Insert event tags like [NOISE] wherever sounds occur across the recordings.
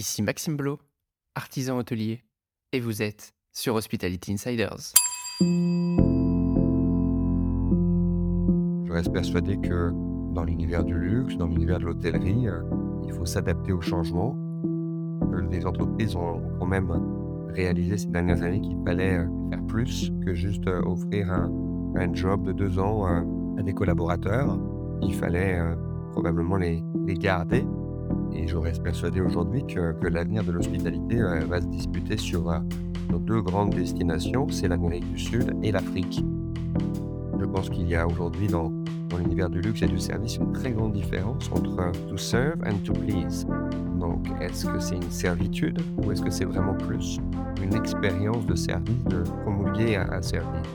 Ici Maxime Blo, artisan hôtelier, et vous êtes sur Hospitality Insiders. Je reste persuadé que dans l'univers du luxe, dans l'univers de l'hôtellerie, euh, il faut s'adapter au changement. Euh, Les entreprises ont quand même réalisé ces dernières années qu'il fallait euh, faire plus que juste euh, offrir un, job de deux ans à des collaborateurs. Il fallait probablement les garder. Et je reste persuadé aujourd'hui que, l'avenir de l'hospitalité euh, va se disputer sur euh, nos deux grandes destinations, c'est l'Amérique du Sud et l'Afrique. Je pense qu'il y a aujourd'hui dans, l'univers du luxe et du service une très grande différence entre euh, to serve and to please. Donc, est-ce que c'est une servitude ou est-ce que c'est vraiment plus une expérience de service, de promulguer un, un service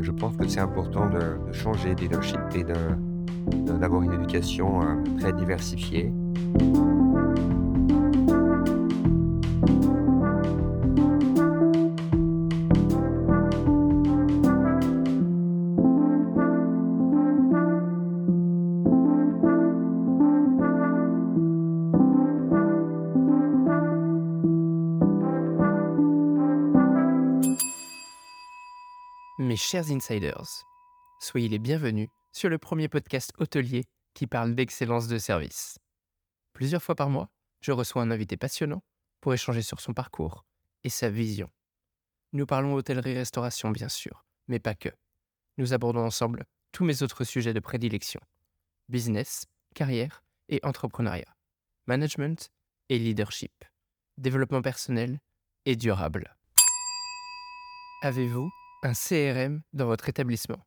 Je pense que c'est important de, changer de leadership et d'avoir une éducation très diversifiée. Chers insiders, soyez les bienvenus sur le premier podcast hôtelier qui parle d'excellence de service. Plusieurs fois par mois, je reçois un invité passionnant pour échanger sur son parcours et sa vision. Nous parlons hôtellerie-restauration bien sûr, mais pas que. Nous abordons ensemble tous mes autres sujets de prédilection. Business, carrière et entrepreneuriat. Management et leadership. Développement personnel et durable. Avez-vous un CRM dans votre établissement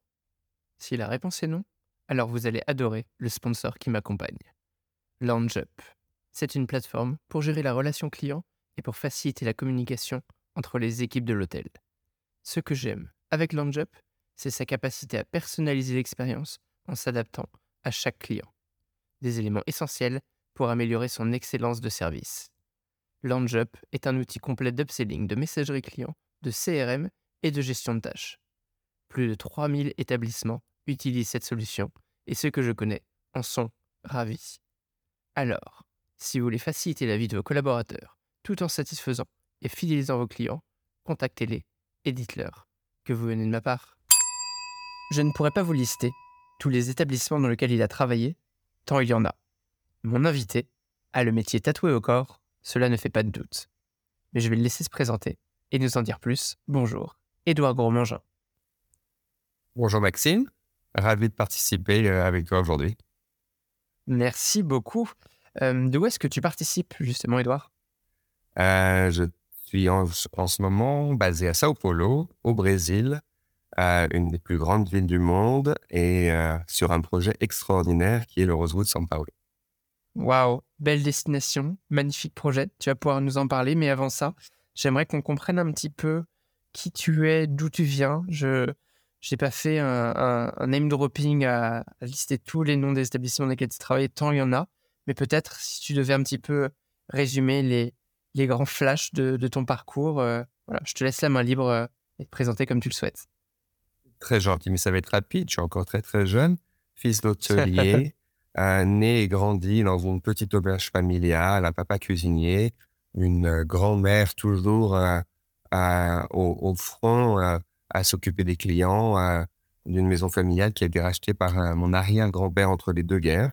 Si la réponse est non, alors vous allez adorer le sponsor qui m'accompagne. LoungeUp. C'est une plateforme pour gérer la relation client et pour faciliter la communication entre les équipes de l'hôtel. Ce que j'aime avec LoungeUp, c'est sa capacité à personnaliser l'expérience en s'adaptant à chaque client. Des éléments essentiels pour améliorer son excellence de service. LoungeUp est un outil complet d'upselling, de messagerie client, de CRM et de gestion de tâches. Plus de 3000 établissements utilisent cette solution et ceux que je connais en sont ravis. Alors, si vous voulez faciliter la vie de vos collaborateurs tout en satisfaisant et fidélisant vos clients, contactez-les et dites-leur que vous venez de ma part. Je ne pourrais pas vous lister tous les établissements dans lesquels il a travaillé, tant il y en a. Mon invité a le métier tatoué au corps, cela ne fait pas de doute. Mais je vais le laisser se présenter et nous en dire plus. Bonjour, Édouard Gros-Mangin. Bonjour Maxime, ravi de participer euh, avec toi aujourd'hui. Merci beaucoup. Euh, D'où est-ce que tu participes justement, Édouard? Euh, je suis en, en ce moment basé à Sao Paulo, au Brésil, euh, une des plus grandes villes du monde, et sur un projet extraordinaire qui est le Rosewood São Paulo. Waouh, belle destination, magnifique projet. Tu vas pouvoir nous en parler, mais avant ça, j'aimerais qu'on comprenne un petit peu qui tu es, d'où tu viens. Je n'ai pas fait un, un- un name dropping à, à lister tous les noms des établissements dans lesquels tu travailles, tant il y en a. Mais peut-être si tu devais un petit peu résumer les, les grands flashs de, de ton parcours, euh, voilà, je te laisse la main libre euh, et te présenter comme tu le souhaites. Très gentil, mais ça va être rapide. Je suis encore très très jeune, fils d'hôtelier, [LAUGHS] euh, né et grandi dans une petite auberge familiale, un papa cuisinier, une grand-mère toujours à- au, au front euh, à s'occuper des clients d'une maison familiale qui a été rachetée par euh, mon arrière-grand-père entre les deux guerres,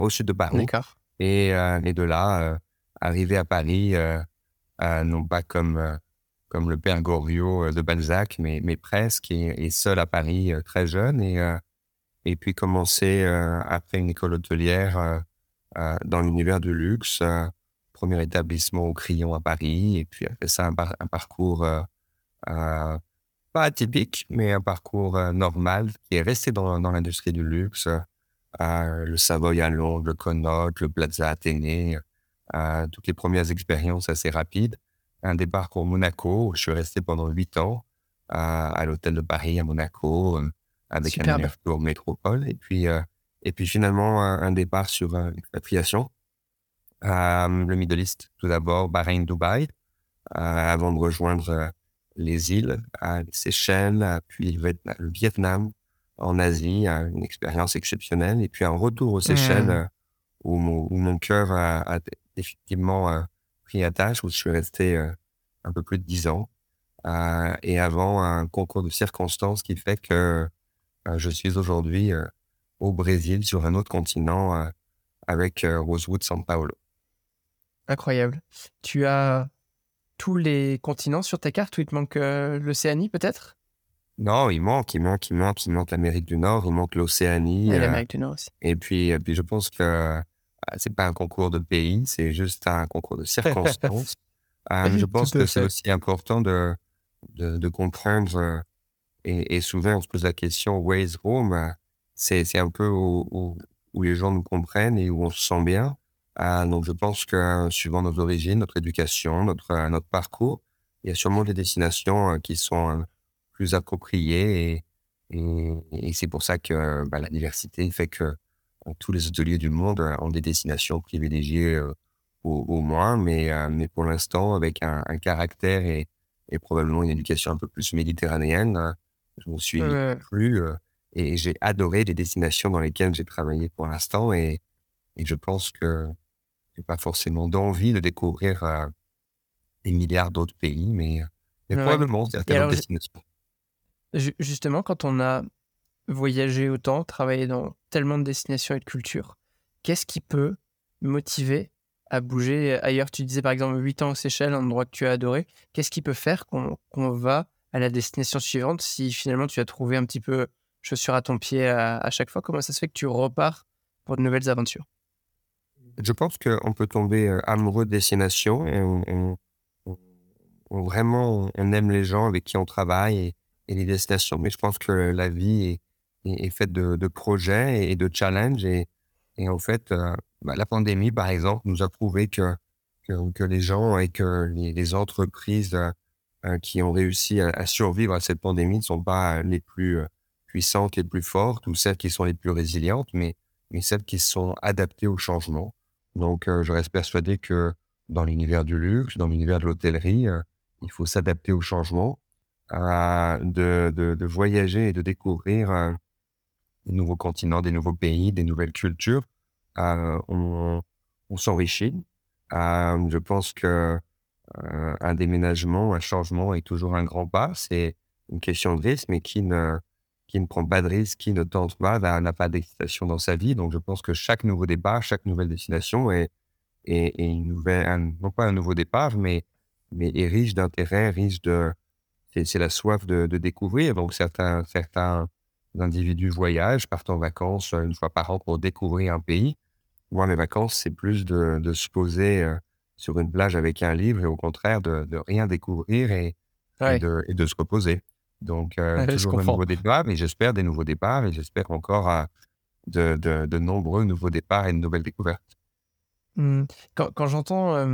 au sud de Paris. D'accord. Et, euh, et de là, arrivé à Paris, non pas comme, comme le père Goriot de Balzac, mais, mais presque, et, et seul à Paris, très jeune. Et, euh, et puis commencer, euh, après une école hôtelière, euh, dans l'univers du luxe, premier établissement au Crillon à Paris, et puis après ça, un, par- un parcours euh, euh, pas atypique, mais un parcours euh, normal qui est resté dans, dans l'industrie du luxe. Le Savoy à Londres, le Connaught, le Plaza Athénée, toutes les premières expériences assez rapides. Un départ pour Monaco, où je suis resté pendant huit ans à l'hôtel de Paris à Monaco, avec Superbe. un aller-retour métropole. Et puis, et puis finalement, un, un départ sur euh, l'expatriation. Euh, le Middle East, tout d'abord, Bahreïn, Dubaï, euh, avant de rejoindre euh, les îles, les Seychelles, puis le Viet- le Vietnam, en Asie, une expérience exceptionnelle. Et puis un retour aux Seychelles, euh, où mon, où mon cœur a, a effectivement pris à tâche où je suis resté un peu plus de dix ans. et avant un concours de circonstances qui fait que je suis aujourd'hui au Brésil, sur un autre continent, avec Rosewood San Paulo. Incroyable. Tu as tous les continents sur ta carte ou il te manque l'Océanie peut-être? Non, il manque, il manque, il manque, il manque l'Amérique du Nord, il manque l'Océanie. Et l'Amérique du Nord aussi. Et puis, et puis je pense que c'est pas un concours de pays, c'est juste un concours de [LAUGHS] circonstances. je pense que c'est aussi important de, de, de comprendre, et, et, souvent on se pose la question, where is home? C'est un peu où, où, les gens nous comprennent et où on se sent bien. Donc je pense que suivant nos origines, notre éducation, notre, notre parcours, il y a sûrement des destinations qui sont plus appropriées et, et, c'est pour ça que bah, la diversité fait que tous les hôteliers du monde ont des destinations privilégiées au, moins, mais, mais pour l'instant, avec un, caractère et, et, probablement une éducation un peu plus méditerranéenne, je me suis plus et j'ai adoré les destinations dans lesquelles j'ai travaillé pour l'instant. Et, et je pense que pas forcément d'envie de découvrir des milliards d'autres pays, mais, mais probablement certaines destinations. Justement, quand on a voyagé autant, travaillé dans tellement de destinations et de cultures, qu'est-ce qui peut motiver à bouger ailleurs? Tu disais par exemple 8 ans aux Seychelles, un endroit que tu as adoré. Qu'est-ce qui peut faire qu'on va à la destination suivante si finalement tu as trouvé un petit peu chaussure à ton pied à, chaque fois? Comment ça se fait que tu repars pour de nouvelles aventures? Je pense qu'on peut tomber euh, amoureux de destination et on, vraiment on aime les gens avec qui on travaille et, et les destinations. Mais je pense que la vie est, est, faite de, de, projets et de challenges. Et, et en fait, euh, bah, la pandémie, par exemple, nous a prouvé que, que, que les gens et que les, entreprises euh, qui ont réussi à, à, survivre à cette pandémie ne sont pas les plus puissantes, les plus fortes ou celles qui sont les plus résilientes, mais, mais celles qui sont adaptées au changement. Donc, je reste persuadé que dans l'univers du luxe, dans l'univers de l'hôtellerie, il faut s'adapter au changement de, de, de, voyager et de découvrir euh, des nouveaux continents, des nouveaux pays, des nouvelles cultures. Euh, on, s'enrichit. Euh, je pense que un déménagement, un changement est toujours un grand pas. C'est une question de risque, mais qui ne, qui ne prend pas de risque, qui ne tente pas, n'a pas d'excitation dans sa vie. Donc, je pense que chaque nouveau départ, chaque nouvelle destination est, est, est une nouvelle, non pas un nouveau départ, mais, mais est riche d'intérêt, riche de, c'est la soif de, découvrir. Donc, certains, certains individus voyagent, partent en vacances euh, une fois par an pour découvrir un pays. Moi, mes vacances, c'est plus de, se poser euh, sur une plage avec un livre et au contraire de, rien découvrir et, et, de, se reposer. Donc, euh, toujours de nouveaux départs, mais j'espère des nouveaux départs et j'espère encore de, nombreux nouveaux départs et de nouvelles découvertes. Mmh. Quand, j'entends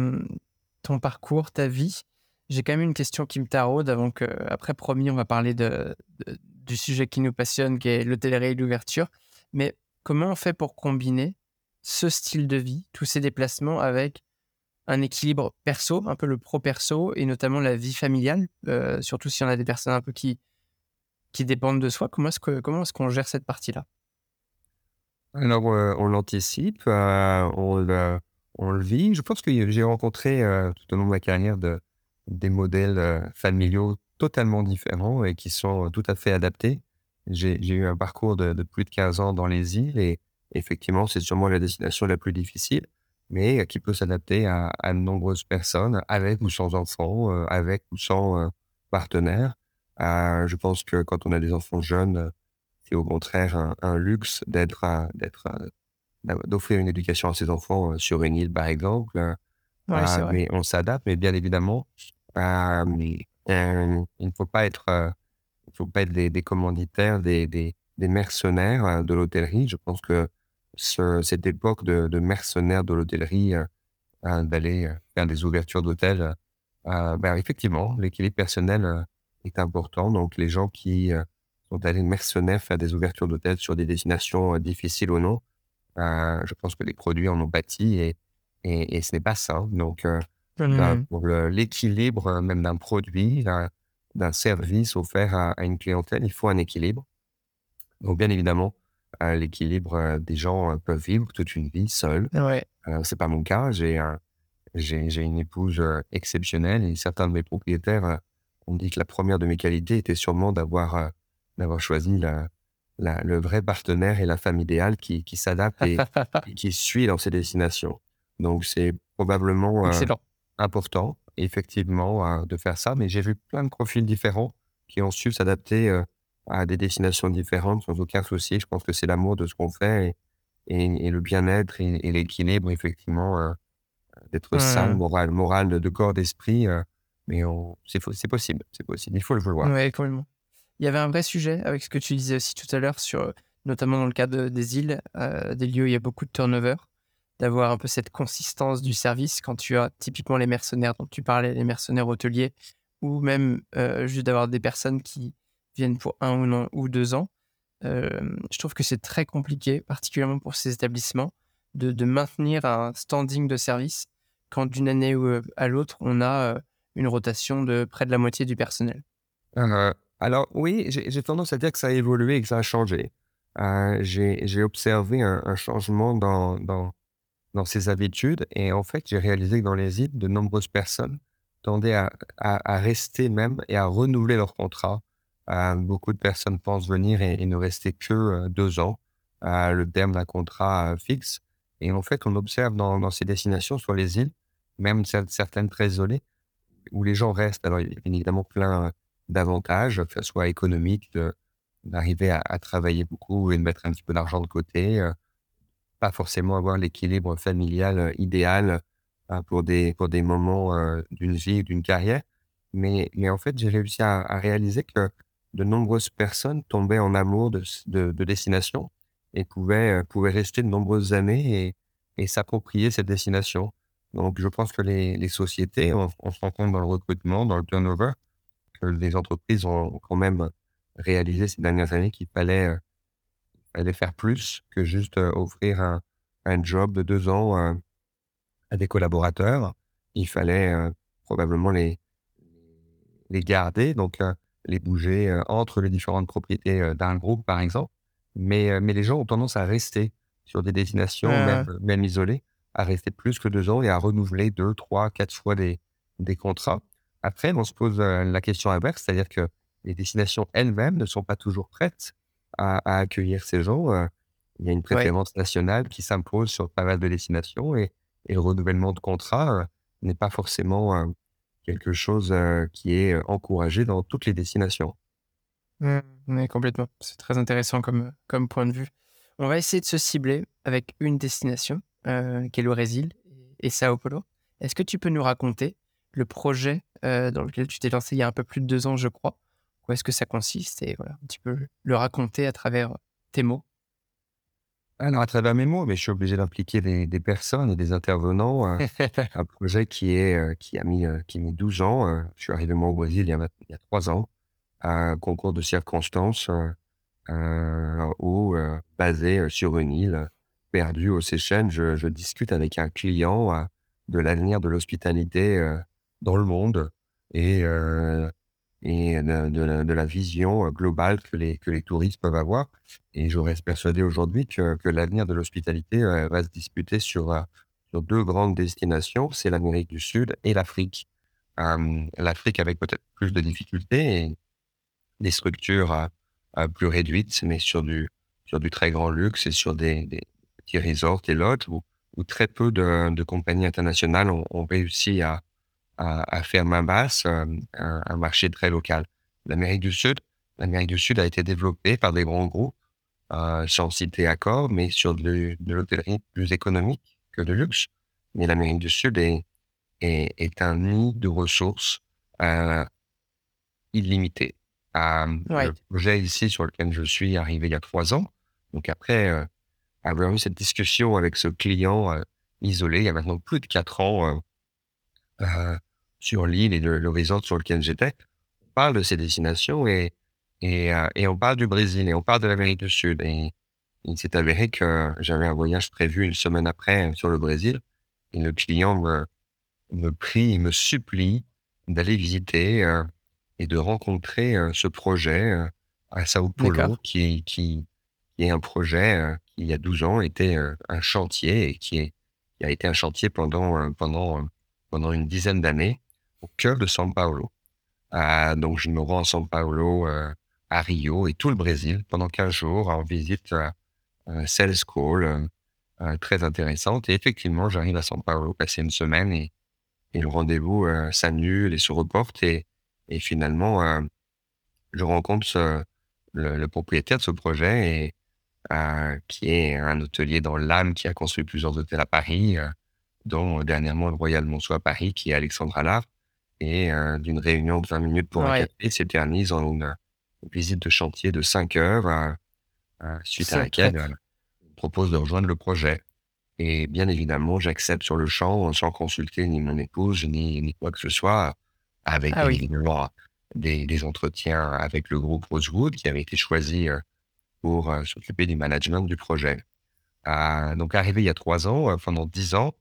ton parcours, ta vie, j'ai quand même une question qui me taraude avant que, après, promis, on va parler de, du sujet qui nous passionne, qui est l'hôtellerie et l'ouverture. Mais comment on fait pour combiner ce style de vie, tous ces déplacements avec un équilibre perso, un peu le pro-perso et notamment la vie familiale, euh, surtout si on a des personnes un peu qui, qui dépendent de soi. Comment est-ce est qu'on gère cette partie-là? Alors, euh, on l'anticipe, euh, on, le vit. Je pense que j'ai rencontré tout au long de ma carrière de, des modèles familiaux totalement différents et qui sont tout à fait adaptés. J'ai eu un parcours de, plus de 15 ans dans les îles et effectivement, c'est sûrement la destination la plus difficile, mais qui peut s'adapter à, de nombreuses personnes, avec ou sans enfants, euh, avec ou sans euh, partenaire. je pense que quand on a des enfants jeunes, c'est au contraire un, luxe d'être, d'être, d'offrir une éducation à ses enfants sur une île, par exemple. Ah, mais on s'adapte, mais bien évidemment, euh, il ne faut pas être, il faut pas être des, des commanditaires, des, des, des mercenaires de l'hôtellerie. Je pense que ce, cette époque de, de mercenaires de l'hôtellerie, d'aller faire des ouvertures d'hôtels, ben effectivement, l'équilibre personnel est important. Donc, les gens qui sont allés mercenaires faire des ouvertures d'hôtels sur des destinations difficiles ou non, je pense que les produits en ont bâti et et, et ce n'est pas ça. Donc, euh, mmh. pour l'équilibre euh, même d'un produit, d'un service offert à, une clientèle, il faut un équilibre. Donc, bien évidemment, euh, l'équilibre des gens peuvent vivre toute une vie seuls. Ouais. c'est pas mon cas. J'ai un, J'ai j'ai une épouse, exceptionnelle et certains de mes propriétaires, ont dit que la première de mes qualités était sûrement d'avoir, choisi la la le vrai partenaire et la femme idéale qui qui s'adapte et [LAUGHS] et qui suit dans ses destinations. Donc c'est probablement, important effectivement, de faire ça, mais j'ai vu plein de profils différents qui ont su s'adapter, à des destinations différentes sans aucun souci. Je pense que c'est l'amour de ce qu'on fait et et et le bien-être et et l'équilibre effectivement, heu d'être sain, moral moral de corps, d'esprit, heu, mais c'est possible, c'est possible, il faut le vouloir. Ouais, complètement. Il y avait un vrai sujet avec ce que tu disais aussi tout à l'heure sur, notamment dans le cas de des îles, heu, des lieux où il y a beaucoup de turnover, d'avoir un peu cette consistance du service quand tu as typiquement les mercenaires dont tu parlais, les mercenaires hôteliers ou même, juste d'avoir des personnes qui viennent pour un ou non ou 2 ans. Hem, je trouve que c'est très compliqué, particulièrement pour ces établissements, de maintenir un standing de service quand d'une année heu, à l'autre, on a, heu, une rotation de près de la moitié du personnel. Heu, alors oui, j'ai tendance à dire que ça a évolué et que ça a changé. J'ai observé un changement dans dans dans ses habitudes et en fait, j'ai réalisé que dans les îles, de nombreuses personnes tendaient à rester même et à renouveler leur contrat. Beaucoup de personnes pensent venir et ne rester que, heu, 2 ans, le terme d'un contrat, heu, fixe et en fait, on observe dans ces destinations sur les îles, même cer certaines très isolées, où les gens restent. Alors, il y a évidemment plein, d'avantages, que ça soit économique, d'arriver à travailler beaucoup et de mettre un petit peu d'argent de côté, heu, pas forcément avoir l'équilibre familial, idéal, heu, pour des pour des moments, d'une vie ou d'une carrière. Mais mais en fait, j'ai réussi à réaliser que de nombreuses personnes tombaient en amour de destination et pouvaient, heu, pouvaient rester de nombreuses années et et s'approprier cette destination. Donc je pense que les les sociétés, on se rend compte dans le recrutement, dans le turnover, que les entreprises ont quand même réalisé ces dernières années qu'il fallait, heu, fallait faire plus que juste, heu, offrir un un job de 2 ans, heu, à des collaborateurs. Il fallait, probablement les les garder, donc les bouger, heu, entre les différentes propriétés, heu, d'un groupe, par exemple. Mais heu, mais les gens ont tendance à rester sur des destinations, même isolées, à rester plus que 2 ans et à renouveler deux, trois, quatre fois des des contrats. Après, on se pose, la question inverse, c'est-à-dire que les destinations elles-mêmes ne sont pas toujours prêtes à à accueillir ces gens. Il y a une ouais. préférence nationale qui s'impose sur pas mal de destinations et et le renouvellement de contrat, heu, n'est pas forcément, Quelque chose, qui est, encouragé dans toutes les destinations. Mmh, ouais, complètement. C'est très intéressant comme, point de vue. On va essayer de se cibler avec une destination, qui est le Brésil et Sao Paulo. Est-ce que tu peux nous raconter le projet, dans lequel tu t'es lancé il y a un peu plus de 2 ans, je crois? Où est-ce que ça consiste? Et voilà, un petit le raconter à travers, tes mots. Alors à travers mes mots, mais je suis obligé d'impliquer des des personnes et des intervenants, heu, [LAUGHS] un projet qui est, heu, qui a mis, heu, qui a mis 12 ans, je suis arrivé moi au Brésil il y a il y a 3 ans, à un concours de circonstances, où, basé, sur une île, perdue aux Seychelles, je je discute avec un client, de l'avenir de l'hospitalité, dans le monde. Et et de la vision, heu, globale que les que les touristes peuvent avoir et je reste persuadé aujourd'hui que que l'avenir de l'hospitalité, heu, va se disputer sur, heu, sur 2 grandes destinations, c'est l'Amérique du Sud et l'Afrique. L'Afrique avec peut-être plus de difficultés et des structures, plus réduites, mais sur du sur du très grand luxe et sur des des petits resorts et lodges où très peu de compagnies internationales ont réussi à à à faire main basse, hem, un un marché très local. L'Amérique du Sud l'Amérique du Sud a été développée par des grands groupes, heu, sans citer Accor, mais sur de de l'hôtellerie plus économique que de luxe. Mais l'Amérique du Sud est est est un nid de ressources, heu, illimitées. Ouais, le projet ici sur lequel je suis arrivé il y a 3 ans, donc après, heu, avoir eu cette discussion avec ce client, heu, isolé, il y a maintenant plus de 4 ans, heu, sur l'île et le resort sur lequel j'étais. On parle de ces destinations et et heu et on parle du Brésil et on parle de l'Amérique du Sud et il s'est avéré que j'avais un voyage prévu une semaine après, heu, sur le Brésil et le client me me prie et me supplie d'aller visiter, et de rencontrer, ce projet, à Sao Paulo qui qui qui est un projet, qui il y a 12 ans était, un chantier et qui est qui a été un chantier pendant, pendant, pendant une dizaine d'années au cœur de São Paulo. Euh, donc, je me rends à São Paulo, euh, à Rio et tout le Brésil pendant 15 jours en visite euh, Sales School, très intéressante. Et effectivement, j'arrive à São Paulo passer une semaine et, le rendez-vous s'annule et se reporte. Et, et finalement, je rencontre le, le, propriétaire de ce projet et, qui est un hôtelier dans l'âme qui a construit plusieurs hôtels à Paris, dont dernièrement le Royal Monceau à Paris, qui est Alexandre Allard et euh, d'une réunion de 20 minutes pour un café s'éternise en une, visite de chantier de 5 heures, euh, euh, suite à laquelle on propose de rejoindre le projet. Et bien évidemment, j'accepte sur le champ, sans consulter ni mon épouse, ni, ni quoi que ce soit, avec ah évidemment des, des, entretiens avec le groupe Rosewood qui avait été choisi pour s'occuper du management du projet. donc, arrivé il y a trois ans, pendant dix ans,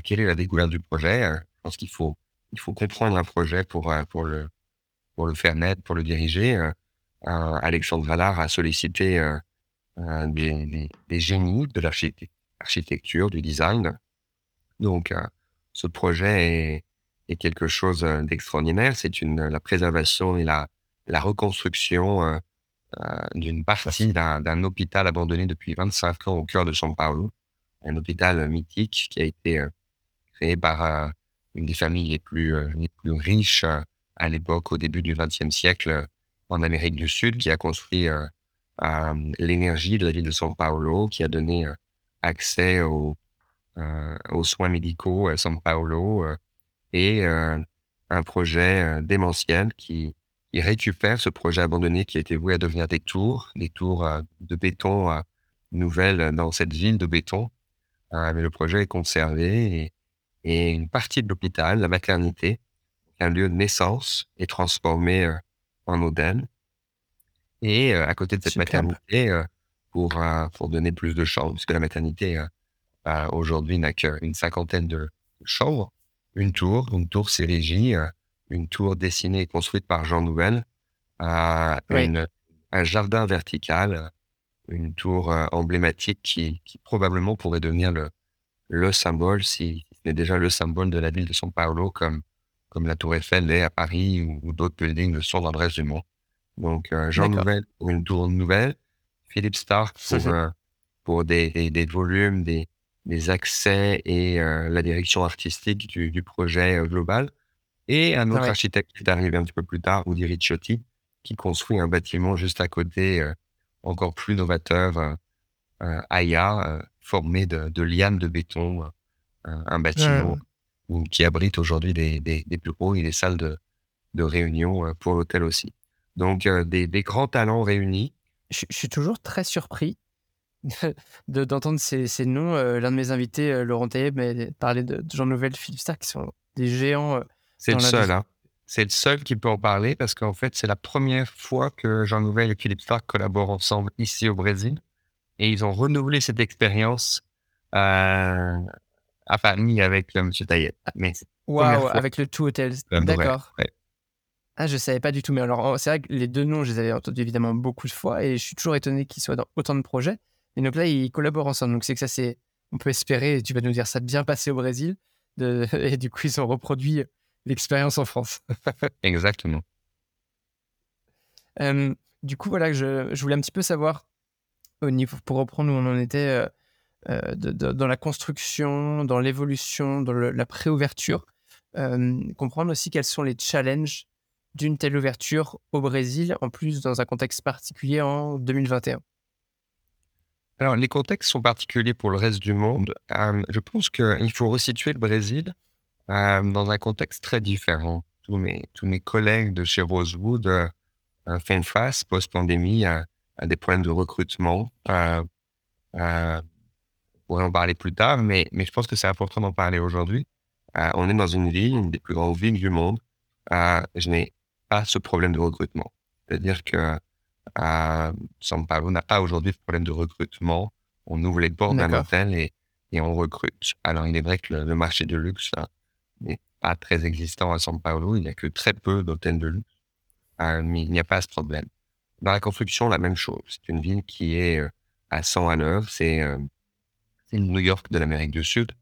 quelle est la découverte du projet Je pense qu'il faut il faut comprendre un projet pour, euh, pour, le, pour le faire naître, pour le diriger. Euh, Alexandre Vallard a sollicité euh, des, des, génies de l'architecture, du design. Donc, ce projet est, quelque chose d'extraordinaire. C'est la préservation et la, la reconstruction d'une partie d'un hôpital abandonné depuis 25 ans au cœur de São Paulo, un hôpital mythique qui a été créé par une des familles les plus, euh, les plus riches euh, à l'époque, au début du XXe siècle, euh, en Amérique du Sud, qui a construit l'énergie de la ville de São Paulo, qui a donné accès aux, aux soins médicaux à São Paulo, et un projet démentiel qui, récupère ce projet abandonné qui été voué à devenir des tours, des tours de béton nouvelles dans cette ville de béton. mais le projet est conservé et et une partie de l'hôpital, la maternité, un lieu de naissance, est transformée euh, en hôtel. Et euh, à côté de cette maternité, euh, pour, pour donner plus de chambres, puisque la maternité aujourd'hui n'a qu'une cinquantaine de chambres, une tour, une tour s'érigit, une tour dessinée et construite par Jean Nouvel, une, un jardin vertical, une tour emblématique qui, qui probablement pourrait devenir le, le symbole, si, est déjà le symbole de la ville de São Paulo, comme, comme la Tour Eiffel est à Paris ou, d'autres buildings le sont dans le reste du monde. Donc, euh, Jean Nouvel pour une tour nouvelle, Philippe Stark pour, euh, pour des, des, volumes, des, des accès et euh, la direction artistique du, du projet global. Et un autre architecte qui est arrivé un petit peu plus tard, Udi Ricciotti, qui construit un bâtiment juste à côté, encore plus novateur, Aya, formé de, de lianes de béton un, bâtiment qui abrite aujourd'hui des, des, des, bureaux et des salles de, de réunion euh, pour l'hôtel aussi. Donc, euh, des, des, grands talents réunis. Je, suis toujours très surpris d'entendre ces, ces, noms. Euh, l'un de mes invités, Laurent Taillet, m'a parlé de, Jean Nouvel, Philippe Stark, qui sont des géants. c'est le seul, hein. C'est le seul qui peut en parler parce qu'en fait, c'est la première fois que Jean Nouvel et Philippe Stark collaborent ensemble ici au Brésil. Et ils ont renouvelé cette expérience euh, Enfin, ni avec M. Taillet. Mais Waouh, avec le Two Hotels. D'accord. Ah, je savais pas du tout. Mais alors, c'est vrai que les deux noms, je les avais entendus évidemment beaucoup de fois et je suis toujours étonné qu'ils soient dans autant de projets. Et donc là, ils collaborent ensemble. Donc c'est que ça, c'est. On peut espérer, tu vas nous dire, ça a bien passé au Brésil. De... [LAUGHS] Et du coup, ils ont reproduit l'expérience en France. [LAUGHS] Exactement. du coup, voilà, je, je, voulais un petit peu savoir, au niveau, pour reprendre où on en était, euh, euh, dans la construction, dans l'évolution, dans la préouverture. Euh, comprendre aussi quels sont les challenges d'une telle ouverture au Brésil, en plus dans un contexte particulier en 2021 Alors, les contextes sont particuliers pour le reste du monde. Euh, je pense qu'il faut resituer le Brésil dans un contexte très différent. Tous mes, collègues de chez Rosewood font face, post-pandémie, à, des problèmes de recrutement pourrait en parler plus tard, mais, mais je pense que c'est important d'en parler aujourd'hui. Euh, on est dans une ville, une des plus grandes villes du monde. Euh, je n'ai pas ce problème de recrutement. C'est-à-dire que euh, São Paulo n'a pas aujourd'hui de problème de recrutement. On ouvre les portes d'un hôtel et, et on recrute. Alors, il est vrai que le, marché de luxe hein, n'est pas très existant à São Paulo. Il n'y a que très peu d'hôtels de luxe. Euh, mais il n'y a pas ce problème. Dans la construction, la même chose. C'est une ville qui est à 100 à l'heure. C'est New York de l'Amérique du Sud,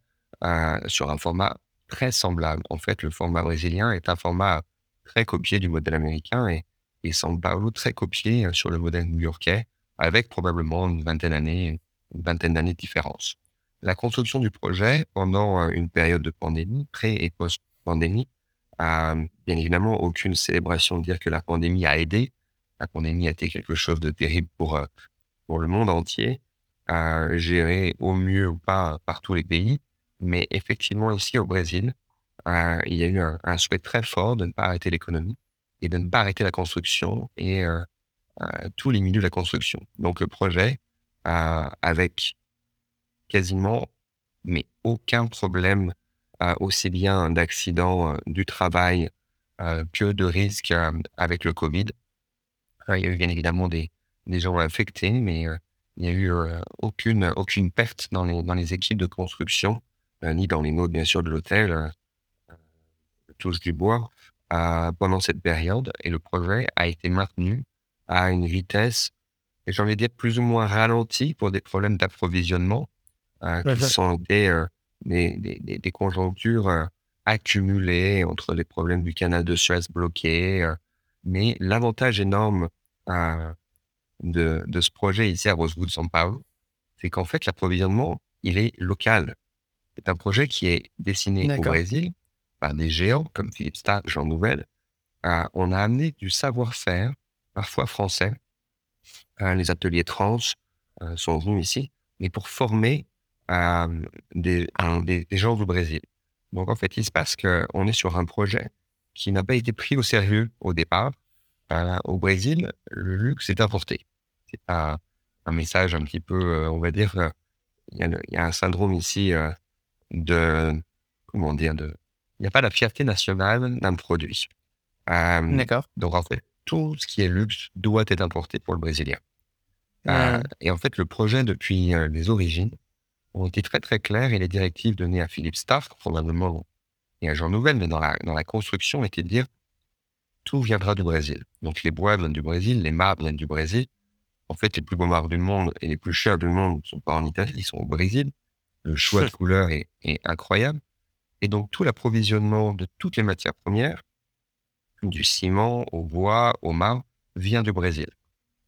euh, sur un format très semblable. En fait, le format brésilien est un format très copié du modèle américain et, et São très copié sur le modèle new-yorkais, avec probablement une vingtaine d'années, une vingtaine d'années de différence. La construction du projet pendant une période de pandémie, pré et post-pandémie, bien évidemment aucune célébration de dire que la pandémie a aidé. La pandémie a été quelque chose de terrible pour, pour le monde entier, gérer au mieux ou pas par tous les pays. Mais effectivement, ici au Brésil, euh, il y a eu un, souhait très fort de ne pas arrêter l'économie et de ne pas arrêter la construction et euh, euh, tous les milieux de la construction. Donc le projet, avec quasiment, mais aucun problème, aussi bien d'accident du travail que de risques avec le Covid. il y a eu bien évidemment des, des gens affectés, mais il n'y a eu aucune, aucune perte dans les, dans les équipes de construction. Euh, ni dans les notes, bien sûr, de l'hôtel, euh, touche du bois, euh, pendant cette période. Et le projet a été maintenu à une vitesse, et j'ai envie de dire, plus ou moins ralentie pour des problèmes d'approvisionnement, qui sont des, des, des, des, conjonctures accumulées entre les problèmes du canal de Suez bloqué. mais l'avantage énorme de, de ce projet ici à Rosewood, São Paulo, c'est qu'en fait, l'approvisionnement, il est local. C'est un projet qui est dessiné au Brésil par des géants comme Philippe Stark, Jean Nouvel. Euh, on a amené du savoir-faire, parfois français. Euh, les ateliers trans euh, sont venus ici, mais pour former des, des, gens du Brésil. Donc en fait, il se passe qu'on est sur un projet qui n'a pas été pris au sérieux au départ. au Brésil, le luxe est importé. C'est un, un message un petit peu, on va dire, il y, il y, a un syndrome ici de, comment dire, de, il n'y a pas la fierté nationale d'un produit. Euh, D'accord. Donc, en fait, tout ce qui est luxe doit être importé pour le Brésilien. Euh, et en fait, le projet, depuis euh, les origines, ont été très, très clairs et les directives données à Philippe Stark, probablement, et à Jean Nouvel, mais dans la, dans la construction, étaient de dire tout viendra du Brésil. Donc, les bois viennent du Brésil, les marbres viennent du Brésil. En fait, les plus beaux marbres du monde et les plus chers du monde ne sont pas en Italie, ils sont au Brésil. Le choix de couleurs est, incroyable. Et donc, tout l'approvisionnement de toutes les matières premières, du ciment au bois, au marbre, vient du Brésil.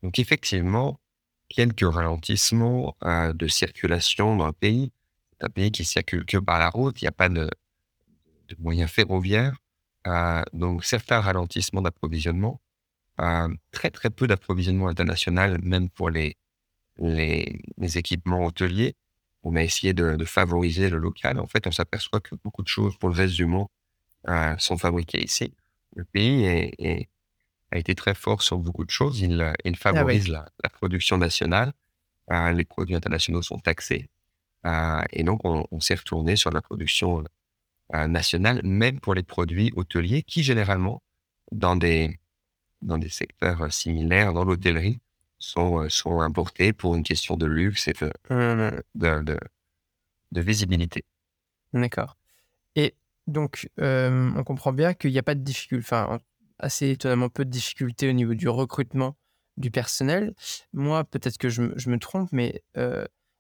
Donc, effectivement, quelques ralentissements euh, de circulation dans le pays. C'est un pays qui circule que par la route, il n'y a pas de, moyens ferroviaires. Euh, donc, certains ralentissements d'approvisionnement. Très, très peu d'approvisionnement international, même pour les, les équipements hôteliers on a essayé de, favoriser le local. En fait, on s'aperçoit que beaucoup de choses pour le reste du monde euh, sont fabriquées ici. Le pays a été très fort sur beaucoup de choses. Il, il ah favorise la, production nationale. Euh, les produits internationaux sont taxés. Euh, et donc, on, s'est retourné sur la production nationale, même pour les produits hôteliers qui, généralement, dans des, dans des secteurs similaires, dans l'hôtellerie, sont, euh, sont importés pour une question de luxe et de, mmh. de, de, visibilité. D'accord. Et donc, on comprend bien qu'il n'y a pas de difficulté, enfin, assez étonnamment peu de difficultés au niveau du recrutement du personnel. Moi, peut-être que je, je, me trompe, mais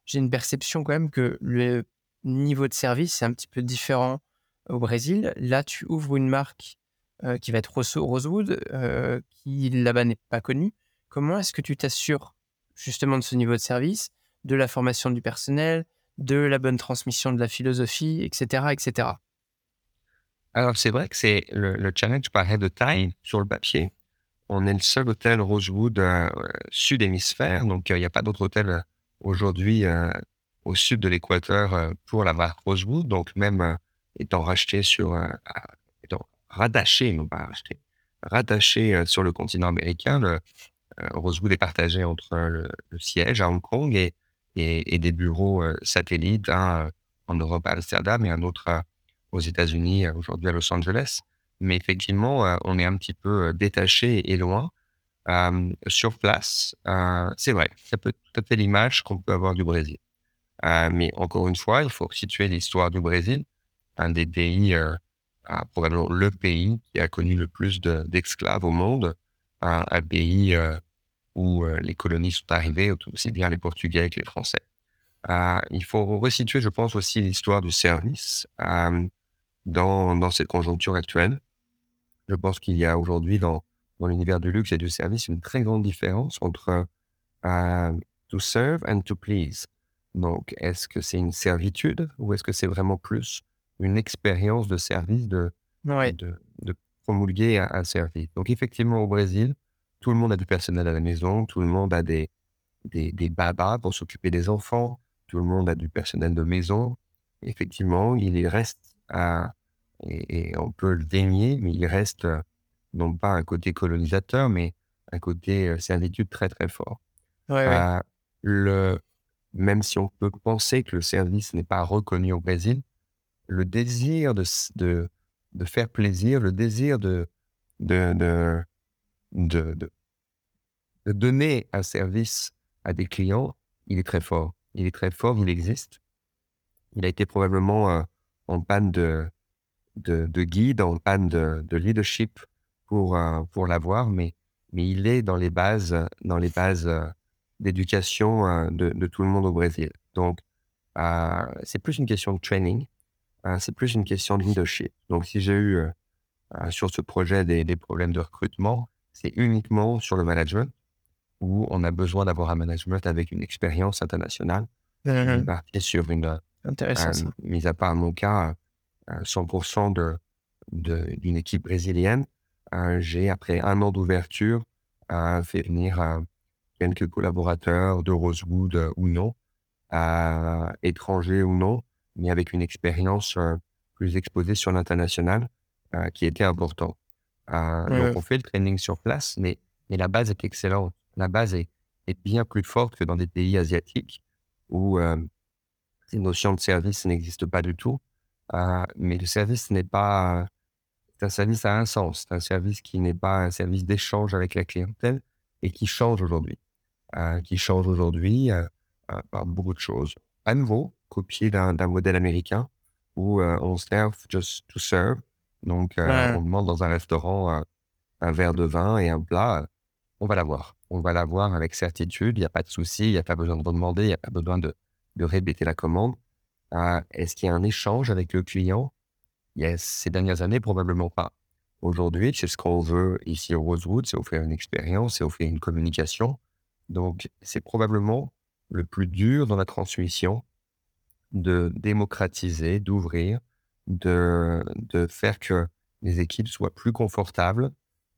j'ai une perception quand même que le niveau de service est un petit peu différent au Brésil. Là, tu ouvres une marque qui va être Rosewood, qui là-bas n'est pas connue. Comment est-ce que tu t'assures justement de ce niveau de service, de la formation du personnel, de la bonne transmission de la philosophie, etc. etc. Alors, c'est vrai que c'est le, challenge paraît de taille sur le papier. On est le seul hôtel Rosewood euh, sud-hémisphère, donc il n'y a pas d'autre hôtel euh, aujourd'hui euh, au sud de l'équateur pour la marque Rosewood. Donc, même étant racheté sur, rattaché, non pas racheté, rattaché sur le continent américain, le, euh, Rosewood est partagé entre le, siège à Hong Kong et, et, des bureaux euh, satellites, un euh, en Europe à Amsterdam et un autre aux États-Unis, aujourd'hui à Los Angeles. Mais effectivement, on est un petit peu détaché et loin. sur place, c'est vrai, ça peut tout à fait l'image qu'on peut avoir du Brésil. mais encore une fois, il faut situer l'histoire du Brésil, un des pays, probablement le pays qui a connu le plus d'esclaves au monde, un, pays euh, où euh, les colonies sont arrivées, aussi bien les Portugais que les Français. Euh, il faut resituer, je pense, aussi l'histoire du service. dans, dans cette conjoncture actuelle. Je pense qu'il y a aujourd'hui dans, dans l'univers du luxe et du service une très grande différence entre to serve and to please. Donc, est-ce que c'est une servitude ou est-ce que c'est vraiment plus une expérience de service de, de, de, promulguer un, un, service Donc, effectivement, au Brésil, tout le monde a du personnel à la maison, tout le monde a des, des, des babas pour s'occuper des enfants, tout le monde a du personnel de maison. Effectivement, il reste à, et, on peut le dénier, mais il reste non pas un côté colonisateur, mais un côté servitude très très fort. Euh, le, même si on peut penser que le service n'est pas reconnu au Brésil, le désir de, de, de faire plaisir, le désir de, de, de, donner un service à des clients, il est très fort. Il est très fort, il existe. Il a été probablement en panne de, de, de, guide, en panne de, de leadership pour, pour l'avoir, mais, mais il est dans les bases, dans les bases d'éducation de, tout le monde au Brésil. Donc, euh, c'est plus une question de training, euh, c'est plus une question de leadership. Donc, si j'ai eu euh, sur ce projet des, des problèmes de recrutement, c'est uniquement sur le management où on a besoin d'avoir un management avec une expérience internationale. Mmh et sur une, Intéressant. mis à part mon cas, 100% de, de, d'une équipe brésilienne, j'ai, après un an d'ouverture, fait venir quelques collaborateurs de Rosewood ou non, étrangers ou non, mais avec une expérience plus exposée sur l'international qui était important. donc, on fait le training sur place, mais, mais la base est excellente la base est, bien plus forte que dans des pays asiatiques où euh, ces notions de service n'existent pas du tout. Euh, mais le service n'est pas. C'est un service à un sens. C'est un service qui n'est pas un service d'échange avec la clientèle et qui change aujourd'hui. Euh, qui change aujourd'hui par beaucoup de choses. À nouveau, copié d'un modèle américain où on serve just to serve. Donc, on demande dans un restaurant un verre de vin et un plat on va l'avoir. On va l'avoir avec certitude, il n'y a pas de souci, il n'y a pas besoin de demander, il n'y a pas besoin de, de répéter la commande. Euh, est-ce qu'il y a un échange avec le client? Yes, Ces dernières années, probablement pas. Aujourd'hui, c'est ce qu'on veut ici au Rosewood, c'est offrir une expérience, c'est offrir une communication. Donc, c'est probablement le plus dur dans la transmission de démocratiser, d'ouvrir, de, de faire que les équipes soient plus confortables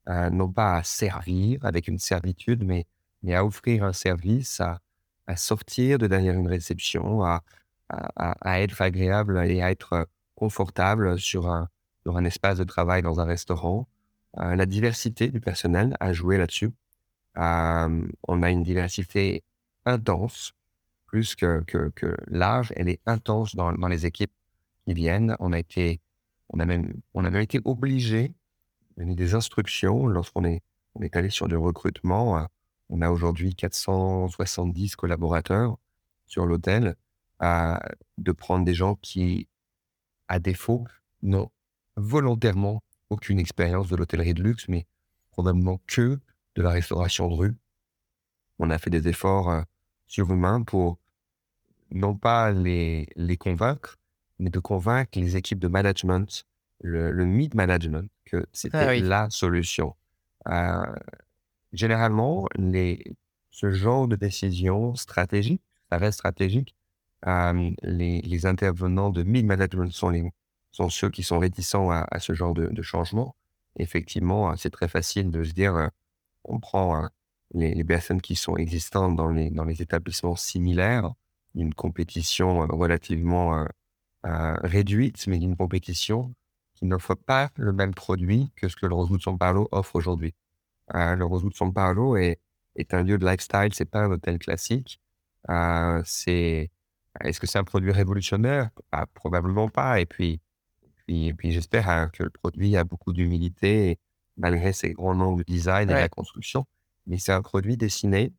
euh, non pas à servir avec une servitude, mais, mais à offrir un service, à, à sortir de derrière une réception, à, à, être agréable et à être confortable sur un, un espace de travail dans un restaurant. Euh, la diversité du personnel a joué là-dessus. Euh, on a une diversité intense, plus que, que, que large, elle est intense dans, dans les équipes qui viennent. On a été, on a même, on a même été obligé donner des instructions lorsqu'on est, on est allé sur du recrutement. On a aujourd'hui 470 collaborateurs sur l'hôtel, de prendre des gens qui, à défaut, n'ont volontairement aucune expérience de l'hôtellerie de luxe, mais probablement que de la restauration de rue. On a fait des efforts euh, surhumains pour non pas les, les convaincre, mais de convaincre les équipes de management le, mid-management, que c'était Ah oui. la solution. Euh, généralement, les, ce genre de décision stratégique, ça reste stratégique, euh, les, les intervenants de mid-management sont, les, sont ceux qui sont réticents à, à ce genre de, de changement. Effectivement, euh, c'est très facile de se dire, euh, on prend les, les personnes qui sont existantes dans les, dans les établissements similaires, une compétition relativement réduite, mais une compétition qui n'offre pas le même produit que ce que le Rosewood São Paulo offre aujourd'hui. Le Rosewood São Paulo est, est un lieu de lifestyle, c'est pas un hôtel classique. Euh, c'est, est-ce que c'est un produit révolutionnaire? Bah, Probablement pas. Et puis, puis, puis j'espère hein, que le produit a beaucoup d'humilité malgré ses grands noms de design et de la construction. Mais c'est un produit dessiné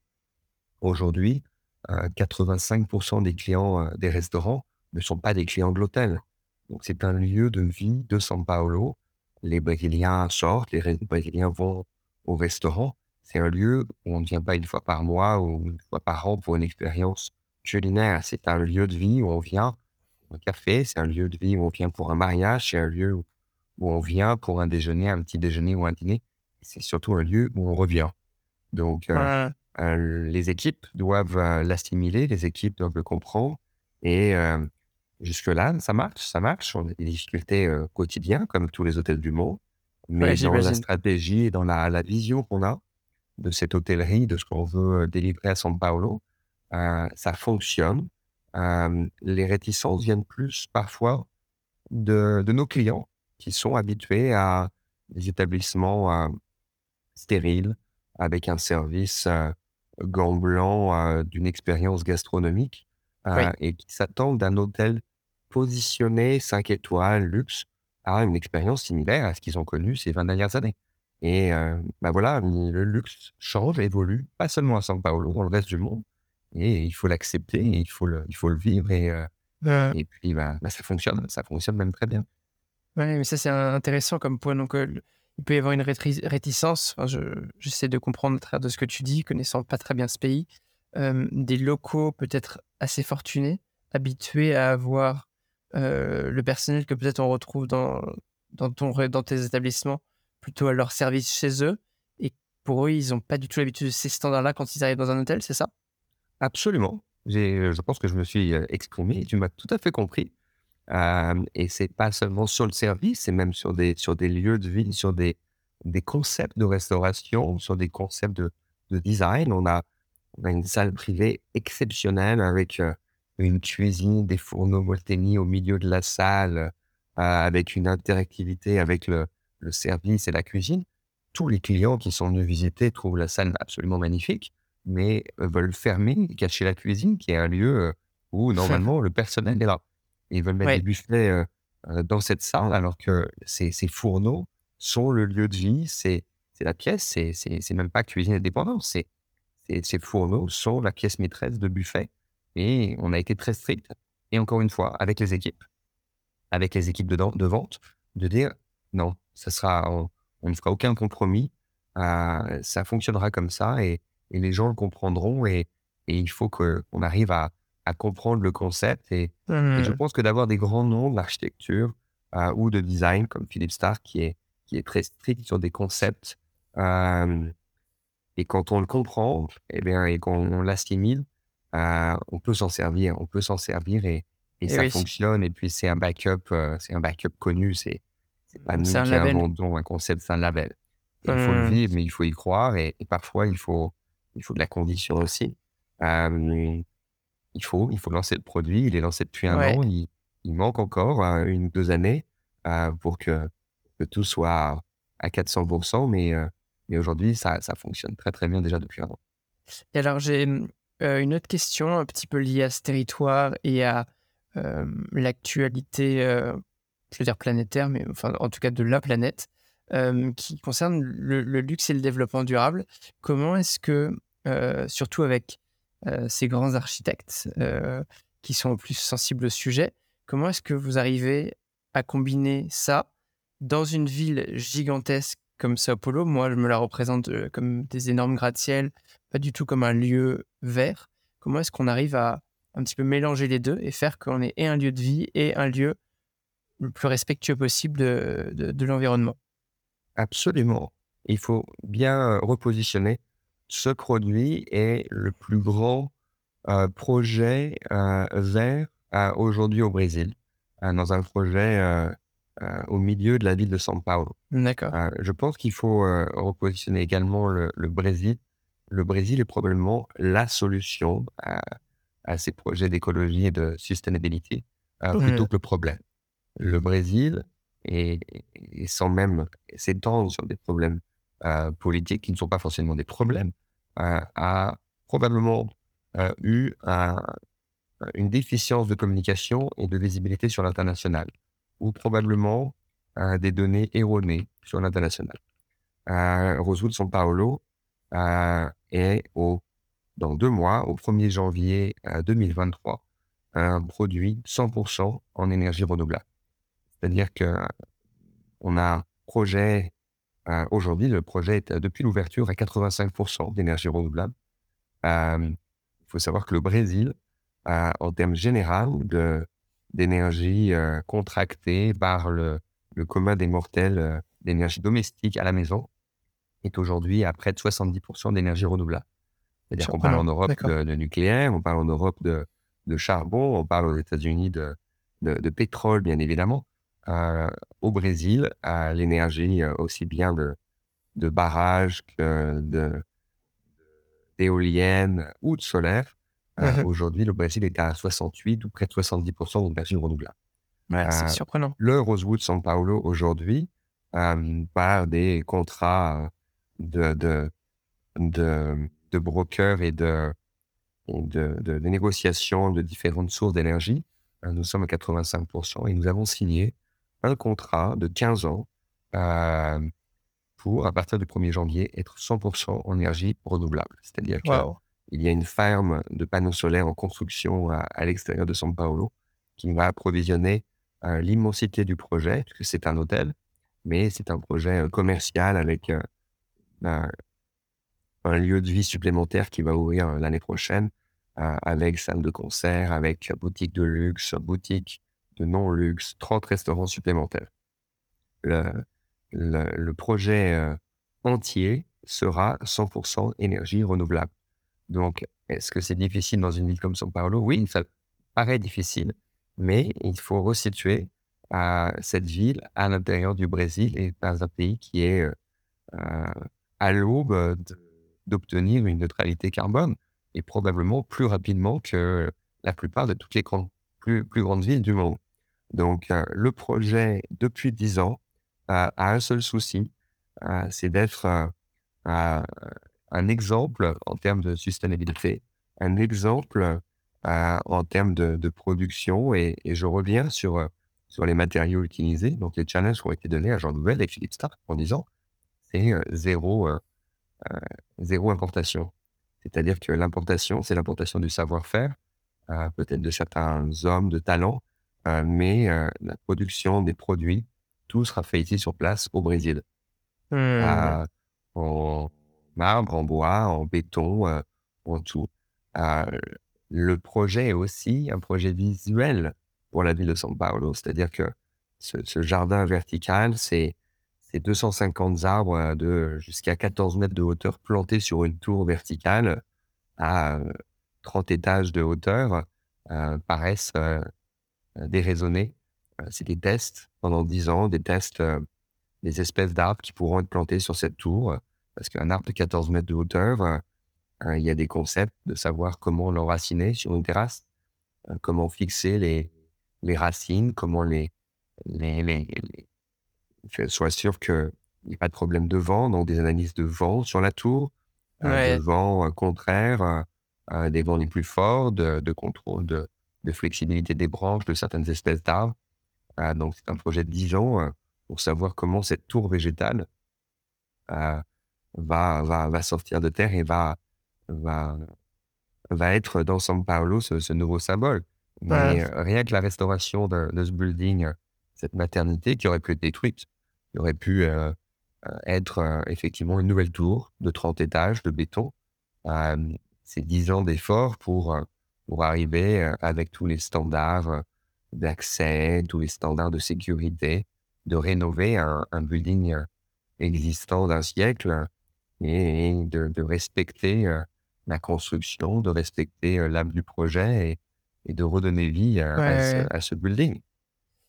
aujourd'hui. Euh, 85% des clients euh, des restaurants ne sont pas des clients de l'hôtel. Donc, c'est un lieu de vie de São Paulo. Les Brésiliens sortent, les Brésiliens vont au restaurant. C'est un lieu où on ne vient pas une fois par mois ou une fois par an pour une expérience culinaire. C'est un lieu de vie où on vient, un café, c'est un lieu de vie où on vient pour un mariage, c'est un lieu où, on vient pour un déjeuner, un petit déjeuner ou un dîner. C'est surtout un lieu où on revient. Donc, euh. Les équipes doivent l'assimiler, les équipes doivent le comprendre. Et jusque-là, ça marche, ça marche. On a des difficultés quotidiennes, comme tous les hôtels du monde. Ouais, Mais dans la stratégie et dans la, la vision qu'on a de cette hôtellerie, de ce qu'on veut délivrer à São Paulo, euh, ça fonctionne. Euh, les réticences viennent plus parfois de, de nos clients qui sont habitués à des établissements euh, stériles avec un service euh, gant blanc euh, d'une expérience gastronomique Oui. et qui s'attendent d'un hôtel positionné 5 étoiles, luxe, à une expérience similaire à ce qu'ils ont connu ces 20 dernières années. Et euh, bah voilà, le luxe change, évolue, pas seulement à São Paulo, dans le reste du monde. Et il faut l'accepter, et il faut le, il faut le vivre. Et, euh, Euh, et puis, bah, bah, ça fonctionne, ça fonctionne même très bien. ouais, mais ça, c'est intéressant comme point. Donc, euh, il peut y avoir une réticence. Enfin, je- j'essaie de comprendre à travers de ce que tu dis, connaissant pas très bien ce pays. Euh, des locaux peut-être assez fortunés, habitués à avoir euh, le personnel que peut-être on retrouve dans, dans, ton, dans tes établissements, plutôt à leur service chez eux. Et pour eux, ils n'ont pas du tout l'habitude de ces standards-là quand ils arrivent dans un hôtel, c'est ça? Absolument. Je pense que je me suis euh, exprimé tu m'as tout à fait compris. Euh, et c'est pas seulement sur le service, c'est même sur des, sur des lieux de vie, sur des, des concepts de restauration, sur des concepts de, de design. On a, on a une salle privée exceptionnelle avec euh, une cuisine, des fourneaux Molteni au milieu de la salle, euh, avec une interactivité avec le, le service et la cuisine. Tous les clients qui sont venus visiter trouvent la salle absolument magnifique, mais veulent fermer et cacher la cuisine, qui est un lieu où normalement le personnel est là. Et ils veulent mettre Ouais. des buffets dans cette salle, alors que ces, ces fourneaux sont le lieu de vie, c'est c'est la pièce, c'est même pas cuisine indépendante, c'est c'est- ces fourneaux sont la pièce maîtresse de buffet. Et on a été très strict. Et encore une fois, avec les équipes, avec les équipes de, de vente, de dire non, ça sera, on, on ne fera aucun compromis, euh, ça fonctionnera comme ça et, et les gens le comprendront et, et il faut qu'on arrive à, à comprendre le concept. Et, et je Hmm. pense que d'avoir des grands noms d'architecture euh, ou de design comme Philippe Stark qui est, qui est très strict sur des concepts euh, et quand on le comprend eh bien, et qu'on l'assimile, euh, on peut s'en servir, on peut s'en servir et, et ça oui. fonctionne. Et puis c'est un backup, euh, c'est un backup connu. C'est c'est pas C'est nous un qui inventons un concept, c'est un label. Et il faut le Hmm. vivre, mais il faut y croire. Et, et parfois il faut, il faut de la condition aussi. Euh, il faut, il faut lancer le produit. Il est lancé depuis un Ouais. an. Il, il manque encore euh, une ou deux années euh, pour que, que tout soit à 400%. Mais, euh, mais aujourd'hui, ça, ça fonctionne très très bien déjà depuis un an. Et alors, j'ai euh, une autre question un petit peu liée à ce territoire et à l'actualité, euh, je veux dire planétaire, mais enfin, en tout cas de la planète, qui concerne le, le luxe et le développement durable. Comment est-ce que, surtout avec ces grands architectes euh, qui sont plus sensibles au sujet, comment est-ce que vous arrivez à combiner ça dans une ville gigantesque comme Sao Paulo? Moi, je me la représente euh, comme des énormes gratte-ciel, pas du tout comme un lieu vert. Comment est-ce qu'on arrive à un petit peu mélanger les deux et faire qu'on ait un lieu de vie et un lieu le plus respectueux possible de, l'environnement? Absolument. Il faut bien euh, repositionner. Ce produit est le plus grand euh, projet euh, vert euh, aujourd'hui au Brésil, dans un projet au milieu de la ville de São Paulo. D'accord. Je pense qu'il faut repositionner également le, le Brésil. Le Brésil est probablement la solution à, à ces projets d'écologie et de sustainability Mhm. plutôt que le problème. Le Brésil, et, et sans même s'étendre sur des problèmes politiques qui ne sont pas forcément des problèmes, euh, a probablement euh, eu un- une déficience de communication et de visibilité sur l'international, ou probablement euh, des données erronées sur l'international. Euh, Rosewood Paulo euh, est au, dans deux mois, au 1er janvier euh, 2023, un produit 100% en énergie renouvelable. C'est-à-dire que euh, on a un projet, euh, aujourd'hui, le projet est euh, depuis l'ouverture à 85% d'énergie renouvelable. Euh, Il faut savoir que le Brésil, euh, en termes généraux d'énergie contractée par le, le commun des mortels d'énergie domestique à la maison est aujourd'hui à près de 70% d'énergie renouvelable. C'est-à-dire qu'on parle en Europe de, de, nucléaire, on parle en Europe de, de charbon, on parle aux États-Unis de, de, pétrole, bien évidemment. Euh, au Brésil, à l'énergie euh, aussi bien de, de barrages que de d'éoliennes ou de solaire. Euh, mmh aujourd'hui, le Brésil est à 68 ou près de 70% d'énergie renouvelable. c'est surprenant. Le Rosewood São Paulo, aujourd'hui, par des contrats de, de, de, de brokers et de, de, de, négociations de différentes sources d'énergie, euh, nous sommes à 85% et nous avons signé un contrat de 15 ans euh, pour, à partir du 1er janvier, être 100% en énergie renouvelable. C'est-à-dire qu'il y a une ferme de panneaux solaires en construction à, l'extérieur de São Paulo qui va approvisionner euh, l'immensité du projet, puisque c'est un hôtel, mais c'est un projet commercial avec un, un lieu de vie supplémentaire qui va ouvrir l'année prochaine avec salle de concert, avec boutique de luxe, boutique de non-luxe, 30 restaurants supplémentaires. Le, projet euh, entier sera 100% énergie renouvelable. Donc, est-ce que c'est difficile dans une ville comme São Paulo? Oui, ça paraît difficile, mais il faut resituer à cette ville à l'intérieur du Brésil et dans un pays qui est euh, à l'aube d'obtenir une neutralité carbone et probablement plus rapidement que la plupart de toutes les plus grandes villes du monde. Donc, euh, le projet, depuis 10 ans, a un seul souci, euh, c'est d'être euh, un exemple en termes de sustainabilité, un exemple en termes de, production. Et, je reviens sur, sur les matériaux utilisés. Donc, les challenges ont été donnés à Jean Nouvel et Philippe Stark en disant c'est zéro, zéro importation. C'est-à-dire que l'importation, c'est l'importation du savoir-faire, peut-être de certains hommes de talent, euh, mais euh, la production des produits, tout sera fait ici sur place au Brésil. Mmh. en marbre, en bois, en béton, en tout. le projet est aussi un projet visuel pour la ville de São Paulo, c'est-à-dire que ce, ce jardin vertical, c'est 250 arbres de jusqu'à 14 mètres de hauteur plantés sur une tour verticale à 30 étages de hauteur paraissent déraisonnés. C'est des tests pendant 10 ans, des tests des espèces d'arbres qui pourront être plantés sur cette tour. Parce qu'un arbre de 14 mètres de hauteur, il y a des concepts de savoir comment l'enraciner sur une terrasse, comment fixer les, les racines, comment les, les, les, soit sûr qu'il n'y ait pas de problème de vent, donc des analyses de vent sur la tour, euh, de vent euh, contraire, euh, des vents les plus forts, de, contrôle de, flexibilité des branches de certaines espèces d'arbres. donc c'est un projet de 10 ans pour savoir comment cette tour végétale va, va, va sortir de terre et va, va, va être dans São Paulo ce, nouveau symbole. Mais rien que la restauration de, de, ce building, cette maternité qui aurait pu être détruite, il aurait pu euh, euh, être euh, effectivement une nouvelle tour de 30 étages de béton. c'est 10 ans d'efforts pour, pour arriver avec tous les standards d'accès, tous les standards de sécurité, de rénover un, building existant d'un siècle et, de, respecter la construction, de respecter l'âme du projet et, de redonner vie à ce building.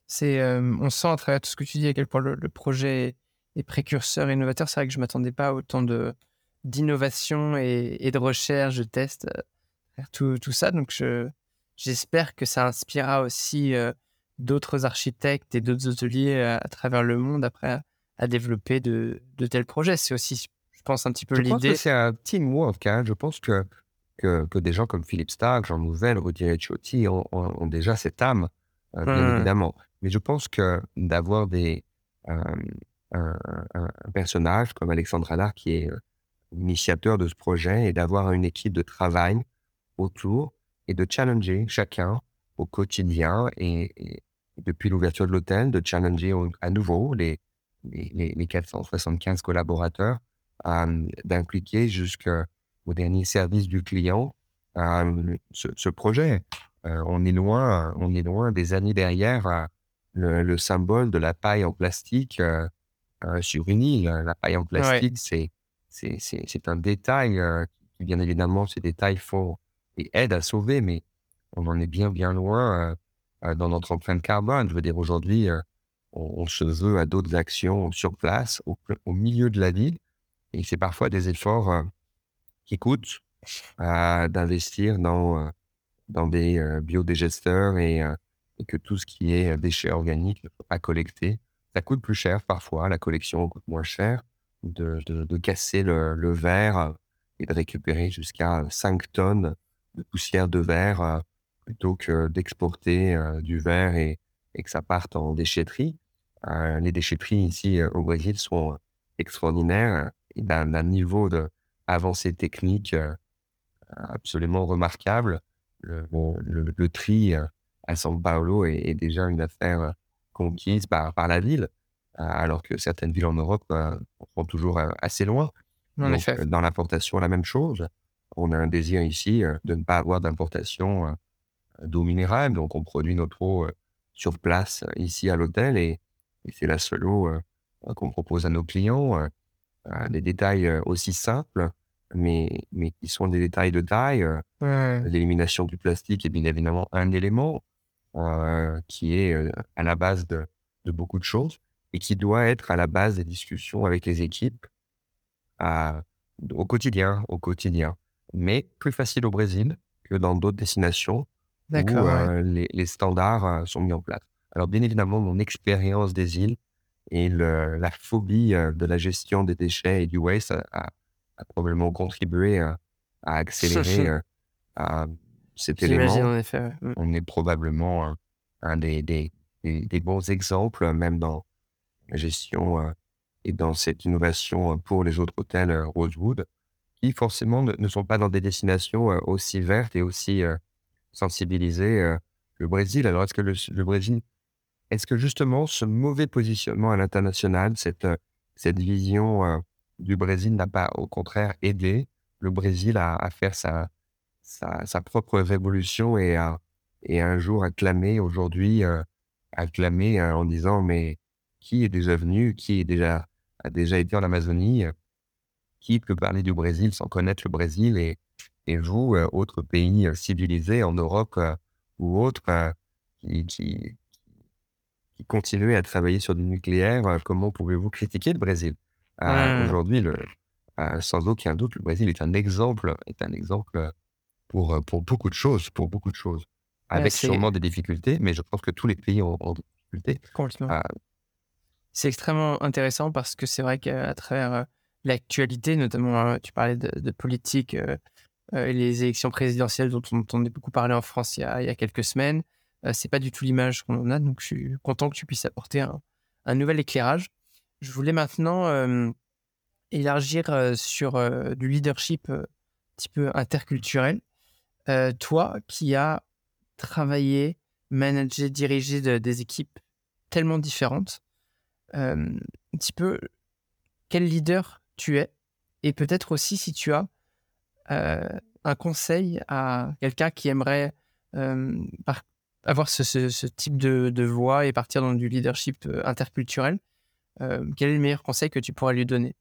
C'est, on sent à travers tout ce que tu dis à quel point le, projet est précurseur et innovateur. C'est vrai que je m'attendais pas à autant de d'innovation et, de recherche, de tests, tout, tout, ça. Donc je, j'espère que ça inspirera aussi d'autres architectes et d'autres hôteliers à, travers le monde après à, développer de, de, tels projets. C'est aussi, je pense, un petit peu l'idée. C'est un teamwork. Hein. Je pense que, que, que, des gens comme Philippe Stark, Jean Nouvel, Rudy Ricciotti ont, ont, déjà cette âme, bien mmh. évidemment. Mais je pense que d'avoir des euh, un, personnage comme Alexandre Allard qui est euh, initiateur de ce projet et d'avoir une équipe de travail autour et de challenger chacun au quotidien et, depuis l'ouverture de l'hôtel, de challenger à nouveau les, les, les 475 collaborateurs, euh, d'impliquer jusqu'au dernier service du client ce, ce, projet. on est loin, on est loin des années derrière le, le, symbole de la paille en plastique sur une île. La paille en plastique, c'est c'est un détail qui, bien évidemment, ces détails font et aident à sauver, mais on en est bien, bien loin dans notre empreinte carbone. Je veux dire, aujourd'hui, on, se veut à d'autres actions sur place, au, milieu de la ville, et c'est parfois des efforts qui coûtent d'investir dans, dans des biodégesteurs et, que tout ce qui est déchets organiques à collecter, ça coûte plus cher parfois, la collection coûte moins cher, de, de, casser le, le, verre et de récupérer jusqu'à 5 tonnes de poussière de verre plutôt que d'exporter du verre et, et, que ça parte en déchetterie. les déchetteries ici au Brésil sont extraordinaires et d'un niveau d'avancée technique absolument remarquable. Le, le, le, tri à São Paulo est, déjà une affaire conquise par, par la ville, alors que certaines villes en Europe sont toujours assez loin. En Donc, dans l'importation, la même chose. On a un désir ici de ne pas avoir d'importation d'eau minérale, donc on produit notre eau sur place ici à l'hôtel et, et c'est la seule eau qu'on propose à nos clients. des détails aussi simples mais, mais qui sont des détails de taille. Euh, l'élimination du plastique est bien évidemment un élément euh, qui est euh, à la base de, de, beaucoup de choses et qui doit être à la base des discussions avec les équipes au quotidien, au quotidien. Mais plus facile au Brésil que dans d'autres destinations où les, les, standards sont mis en place. Alors bien évidemment, mon expérience des îles et le, la phobie de la gestion des déchets et du waste a, a probablement contribué à, accélérer cet élément. En effet, mmh. On est probablement un des, des, des, bons exemples, même dans la gestion et dans cette innovation pour les autres hôtels Rosewood, qui forcément ne, sont pas dans des destinations aussi vertes et aussi sensibilisées le Brésil? Alors, est-ce que le, Brésil, est-ce que justement ce mauvais positionnement à l'international, cette, vision du Brésil n'a pas, au contraire, aidé le Brésil à, à faire sa, propre révolution et à, un jour acclamer aujourd'hui, euh, en disant mais qui est déjà venu, qui est déjà a déjà été en Amazonie, peut parler du Brésil sans connaître le Brésil et, et vous, euh, autres pays civilisés en Europe ou autres, qui, qui, qui continuez à travailler sur du nucléaire, comment pouvez-vous critiquer le Brésil? Mmh. Aujourd'hui, sans aucun doute, le Brésil est un exemple, est un exemple pour, pour beaucoup de choses, pour beaucoup de choses. Avec sûrement des difficultés, mais je pense que tous les pays ont, des difficultés. Complètement. C'est extrêmement intéressant parce que c'est vrai qu'à travers l'actualité, notamment, tu parlais de, politique et les élections présidentielles dont on entendait beaucoup parler en France il y a, il y a quelques semaines, c'est pas du tout l'image qu'on a. Donc, je suis content que tu puisses apporter un nouvel éclairage. Je voulais maintenant élargir sur du leadership un petit peu interculturel. toi qui as travaillé, managé, dirigé des équipes tellement différentes, un petit peu quel leader tu es et peut-être aussi si tu as un conseil à quelqu'un qui aimerait avoir ce, type de, de, voix et partir dans du leadership interculturel. Euh, quel est le meilleur conseil que tu pourrais lui donner?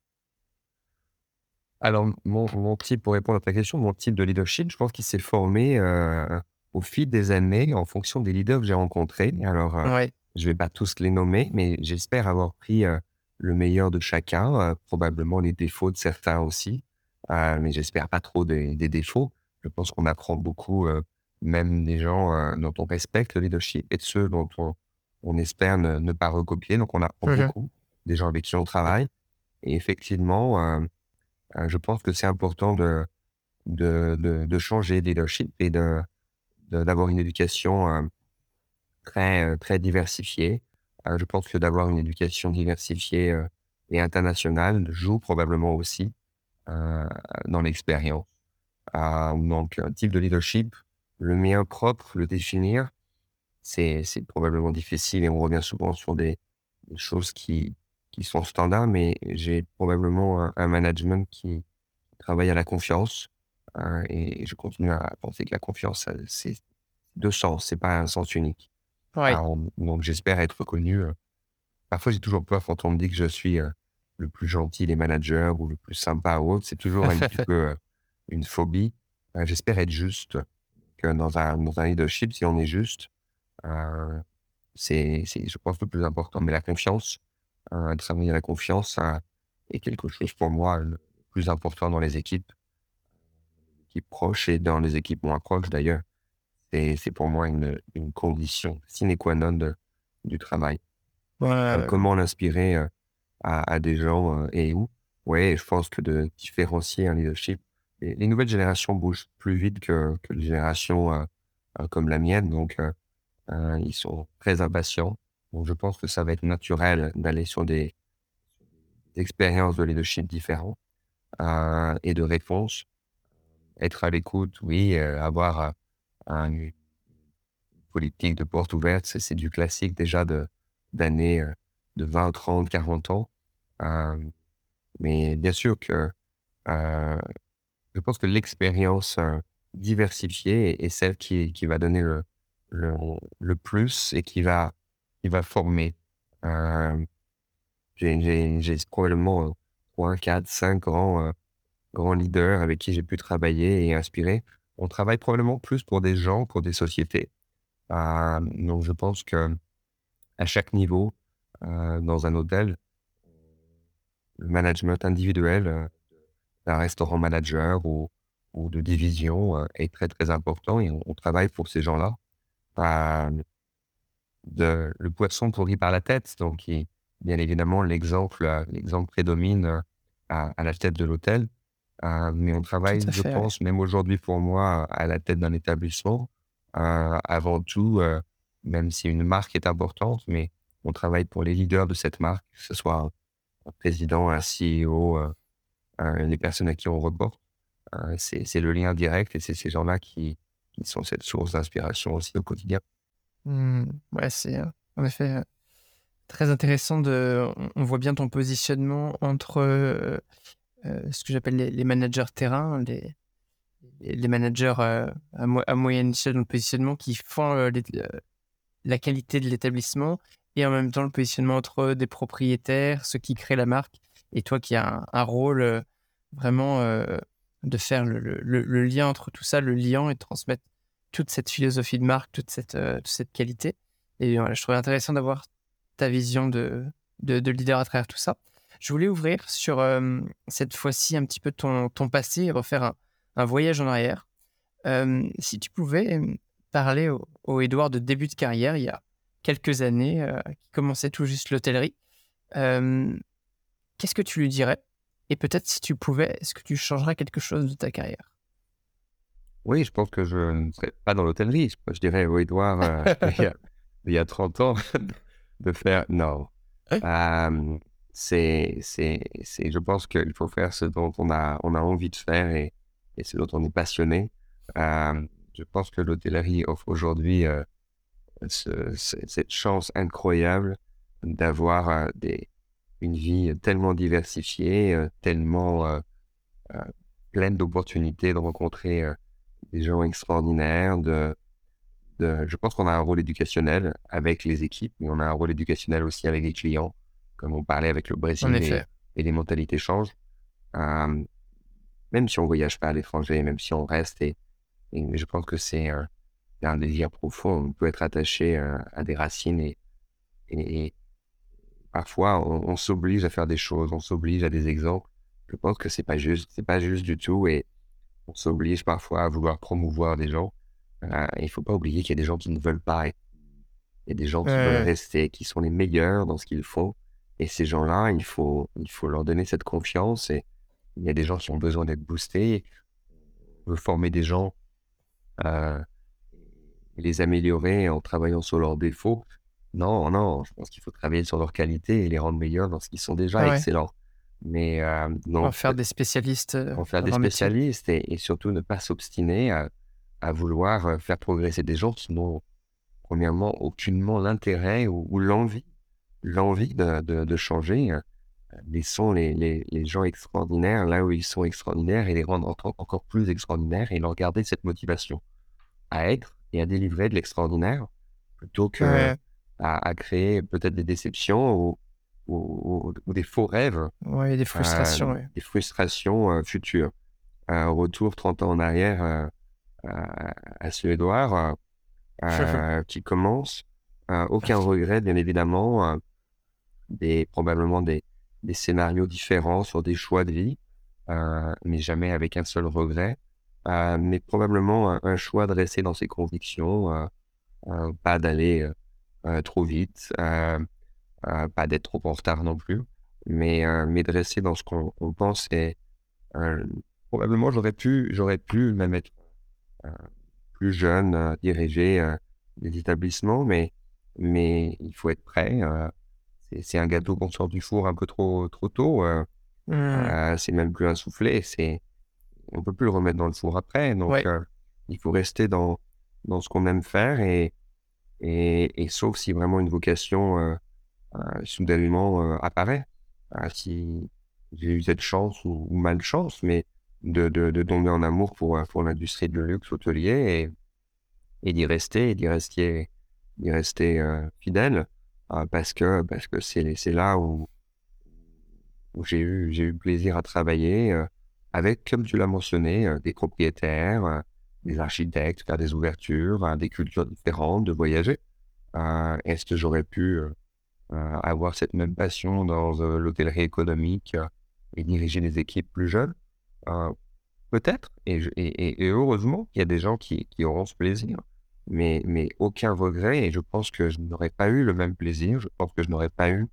Alors, mon, mon, type, pour répondre à ta question, mon type de leadership, je pense qu'il s'est formé euh, au fil des années en fonction des leaders que j'ai rencontrés. Alors, euh, je ne vais pas tous les nommer, mais j'espère avoir pris le meilleur de chacun, probablement les défauts de certains aussi, mais j'espère pas trop des, défauts. Je pense qu'on apprend beaucoup, même des gens dont on respecte le leadership et de ceux dont on, on espère ne, pas recopier. Donc, on apprend mmh beaucoup des gens avec qui on travaille. Et effectivement, je pense que c'est important de, de, de, changer de leadership et de, d'avoir une éducation euh, très, très diversifiée. Je pense que d'avoir une éducation diversifiée et internationale joue probablement aussi dans l'expérience. donc, un type de leadership, le mien propre, le définir, c'est, probablement difficile et on revient souvent sur des choses qui, sont standards, mais j'ai probablement un, management qui travaille à la confiance. Euh, et je continue à penser que la confiance, c'est deux sens, c'est pas un sens unique. Ouais. Donc j'espère être reconnu. euh, Parfois, j'ai toujours peur quand on me dit que je suis euh, le plus gentil des managers ou le plus sympa ou autre. C'est toujours un petit [LAUGHS] peu euh, une phobie. Euh, j'espère être juste. Que dans un, dans un leadership, si on est juste, c'est, c'est, je pense, le plus important. Mais la confiance, travailler la confiance est quelque chose pour moi le plus important dans les équipes, équipes proches et dans les équipes moins proches d'ailleurs. C'est, c'est pour moi une, une condition sine qua non de- du travail. Ouais, Euh, comment l'inspirer euh, à, à des gens euh, et où? Ouais, je pense que de différencier un leadership. Les, les nouvelles générations bougent plus vite que, que les générations comme la mienne, donc ils sont très impatients. Donc je pense que ça va être naturel d'aller sur des, des expériences de leadership différentes et de réponses. Être à l'écoute, oui, avoir une politique de porte ouverte, c'est du classique déjà d'années euh, de 20, 30, 40 ans. Euh, mais bien sûr que euh, je pense que l'expérience euh, diversifiée est, celle qui, qui va donner le, le, le plus et qui va, qui va former. Euh, j'ai- probablement euh, 3, 4, 5 grands, euh, grands leaders avec qui j'ai pu travailler et inspirer. On travaille probablement plus pour des gens, pour des sociétés. Euh, donc je pense que à chaque niveau, euh, dans un hôtel, le management individuel euh, d'un restaurant manager ou, ou de division euh, est très très important et on, travaille pour ces gens-là. Le poisson pourri par la tête, donc bien évidemment l'exemple l'exemple prédomine à, à la tête de l'hôtel. Euh, mais on travaille, je fait, ouais. pense, même aujourd'hui pour moi, à la tête d'un établissement. Euh, avant tout, euh, même si une marque est importante, mais on travaille pour les leaders de cette marque, que ce soit un président, un CEO, les personnes à qui on reporte. C'est le lien direct et c'est ces gens-là qui, qui sont cette source d'inspiration aussi au quotidien. Mmh, ouais, c'est en effet très intéressant de. On, voit bien ton positionnement entre ce que j'appelle les, managers terrain, les, les managers euh, à, mo- à moyenne échelle dans le positionnement qui font euh, euh, la qualité de l'établissement et en même temps le positionnement entre des propriétaires, ceux qui créent la marque et toi qui as un, rôle euh, vraiment euh, de faire le, le- lien entre tout ça, le liant et transmettre toute cette philosophie de marque, toute cette, euh, cette qualité. Et voilà, je trouvais intéressant d'avoir ta vision de, de, de leader à travers tout ça. Je voulais ouvrir sur euh, cette fois-ci un petit peu ton, ton passé et refaire un, un voyage en arrière. Euh, si tu pouvais parler au, au Edouard de début de carrière, il y a quelques années, euh, qui commençait tout juste l'hôtellerie, qu'est-ce que tu lui dirais? Et peut-être si tu pouvais, est-ce que tu changerais quelque chose de ta carrière? Oui, je pense que je ne serais pas dans l'hôtellerie. Je, je dirais au Edouard euh, [LAUGHS] il, y a, il y a 30 ans [LAUGHS] de faire non. Euh, c'est, c'est, c'est, je pense qu'il faut faire ce dont on a, on a envie de faire et, et ce dont on est passionné. Euh, je pense que l'hôtellerie offre aujourd'hui euh, ce- ce- cette chance incroyable d'avoir euh, une vie tellement diversifiée, tellement pleine d'opportunités, de rencontrer des gens extraordinaires. De, de, je pense qu'on a un rôle éducationnel avec les équipes, mais on a un rôle éducationnel aussi avec les clients, comme on parlait avec le Brésil et, les mentalités changent. Euh, même si on voyage pas à l'étranger, même si on reste, et, et je pense que c'est un désir profond. On peut être attaché euh, à des racines et, parfois on, on s'oblige à faire des choses, on s'oblige à des exemples. Je pense que c'est pas juste, c'est pas juste du tout et on s'oblige parfois à vouloir promouvoir des gens. Euh, il faut pas oublier qu'il y a des gens qui ne veulent pas. être- Il y a des gens qui veulent rester, qui sont les meilleurs dans ce qu'ils font. Et ces gens-là, il faut, il faut leur donner cette confiance. Et il y a des gens qui ont besoin d'être boostés. On veut former des gens, euh, les améliorer en travaillant sur leurs défauts. Non, non, je pense qu'il faut travailler sur leurs qualités et les rendre meilleurs dans ce qu'ils sont déjà Ah ouais. excellents. Mais euh, non, En faire des spécialistes. euh, en faire des spécialistes et, et surtout ne pas s'obstiner à, à vouloir euh, faire progresser des gens qui n'ont premièrement aucunement l'intérêt ou, ou l'envie l'envie de, de, de changer. euh, Laissons les, les, les gens extraordinaires là où ils sont extraordinaires et les rendre encore, encore plus extraordinaires et leur garder cette motivation à être et à délivrer de l'extraordinaire plutôt que à, créer peut-être des déceptions ou, ou, des faux rêves. Oui, des frustrations. Des frustrations futures. Un retour 30 ans en arrière à Suédoire [LAUGHS] qui commence. Aucun regret, bien évidemment. des, probablement des, des scénarios différents sur des choix de vie, mais jamais avec un seul regret. mais probablement un, choix de rester dans ses convictions, pas d'aller trop vite, pas d'être trop en retard non plus, mais, mais de rester dans ce qu'on pense. Et probablement, j'aurais pu, j'aurais pu même être plus jeune, diriger des établissements, mais, mais il faut être prêt. c'est un gâteau qu'on sort du four un peu trop, trop tôt. Mmh. c'est même plus un soufflé. C'est, on peut plus le remettre dans le four après. Donc, il faut rester dans, dans ce qu'on aime faire et, et, sauf si vraiment une vocation euh, euh, soudainement euh, apparaît. si j'ai eu cette chance ou, malchance, mais de, de, tomber en amour pour, pour l'industrie de luxe hôtelier et, et d'y rester, et d'y rester, d'y rester fidèle parce que parce que c'est, là où, où j'ai eu, j'ai eu plaisir à travailler avec, comme tu l'as mentionné, des propriétaires, des architectes, faire des ouvertures, des cultures différentes, de voyager. Euh, est-ce que j'aurais pu euh, euh, avoir cette même passion dans l'hôtellerie économique et diriger des équipes plus jeunes? Peut-être, et, et, heureusement il y a des gens qui, qui auront ce plaisir, mais, mais aucun regret, et je pense que je n'aurais pas eu le même plaisir, je pense que je n'aurais pas eu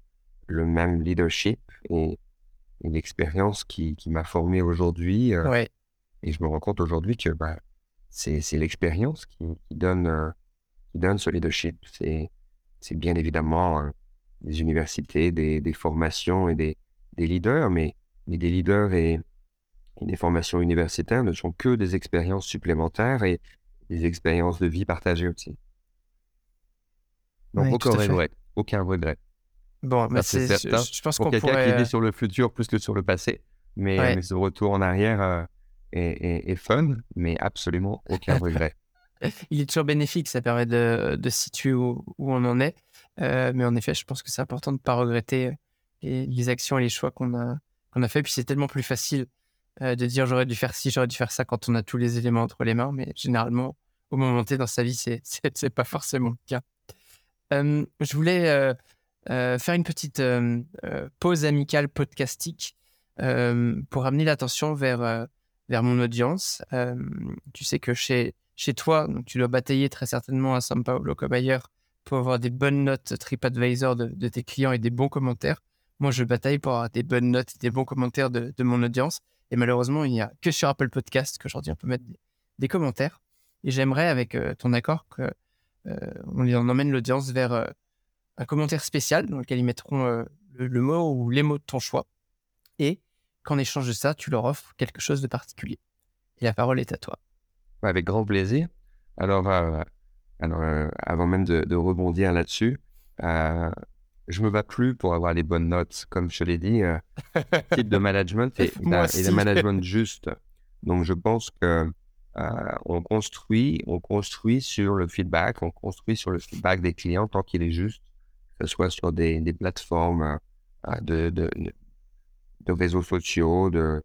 le même leadership et, l'expérience qui, qui m'a formé aujourd'hui. Ouais. Et je me rends compte aujourd'hui que bah, c'est l'expérience qui, donne, euh, qui donne ce leadership. C'est bien évidemment euh, des universités, des, des, formations et des, des leaders, mais, mais, des leaders et, des formations universitaires ne sont que des expériences supplémentaires et des expériences de vie partagées aussi. Donc, aucun, regret, aucun regret. Bon, mais c'est certain. Je, pense qu'on quelqu'un pourrait... qui vit sur le futur plus que sur le passé, mais, mais ce retour en arrière, euh, et, fun, mais absolument aucun regret. [LAUGHS] Il est toujours bénéfique, ça permet de, de situer où, on en est. Euh, mais en effet, je pense que c'est important de ne pas regretter euh, les, les, actions et les choix qu'on a, qu'on a fait. Puis c'est tellement plus facile euh, de dire j'aurais dû faire ci, j'aurais dû faire ça quand on a tous les éléments entre les mains. Mais généralement, au moment T dans sa vie, c'est, [LAUGHS] c'est, pas forcément le cas. je voulais faire une petite pause amicale podcastique pour amener l'attention vers vers mon audience. Euh, tu sais que chez, chez toi, donc tu dois batailler très certainement à São Paulo comme ailleurs pour avoir des bonnes notes TripAdvisor de, de tes clients et des bons commentaires. Moi, je bataille pour avoir des bonnes notes et des bons commentaires de, de mon audience. Et malheureusement, il n'y a que sur Apple Podcast qu'aujourd'hui on peut mettre des, commentaires. Et j'aimerais, avec euh, ton accord, qu'on euh, emmène l'audience vers un commentaire spécial dans lequel ils mettront le, mot ou les mots de ton choix. Et qu'en échange de ça, tu leur offres quelque chose de particulier. Et la parole est à toi. Avec grand plaisir. Alors, euh, euh, avant même de, rebondir là-dessus, euh, je me bats plus pour avoir les bonnes notes, comme je l'ai dit, type de [LAUGHS] management et, et, management [LAUGHS] juste. Donc, je pense que on construit, on construit sur le feedback, on construit sur le feedback des clients tant qu'il est juste, que ce soit sur des, des plateformes de, de, de réseaux sociaux, de,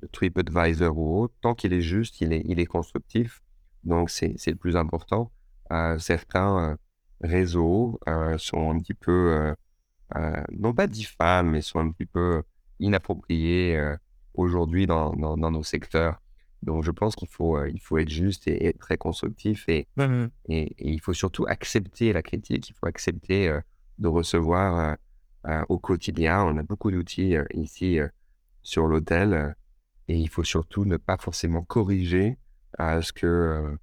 de TripAdvisor ou autre, tant qu'il est juste, il est, il est constructif. Donc, c'est le plus important. Euh, certains euh, réseaux euh, sont un petit peu, non pas diffams, mais sont un petit peu inappropriés aujourd'hui dans, dans, nos secteurs. Donc, je pense qu'il faut, il faut être juste et, être très constructif et, mmh et, et, il faut surtout accepter la critique. Il faut accepter de recevoir euh, au quotidien. On a beaucoup d'outils euh, ici euh, sur l'hôtel et il faut surtout ne pas forcément corriger ce que,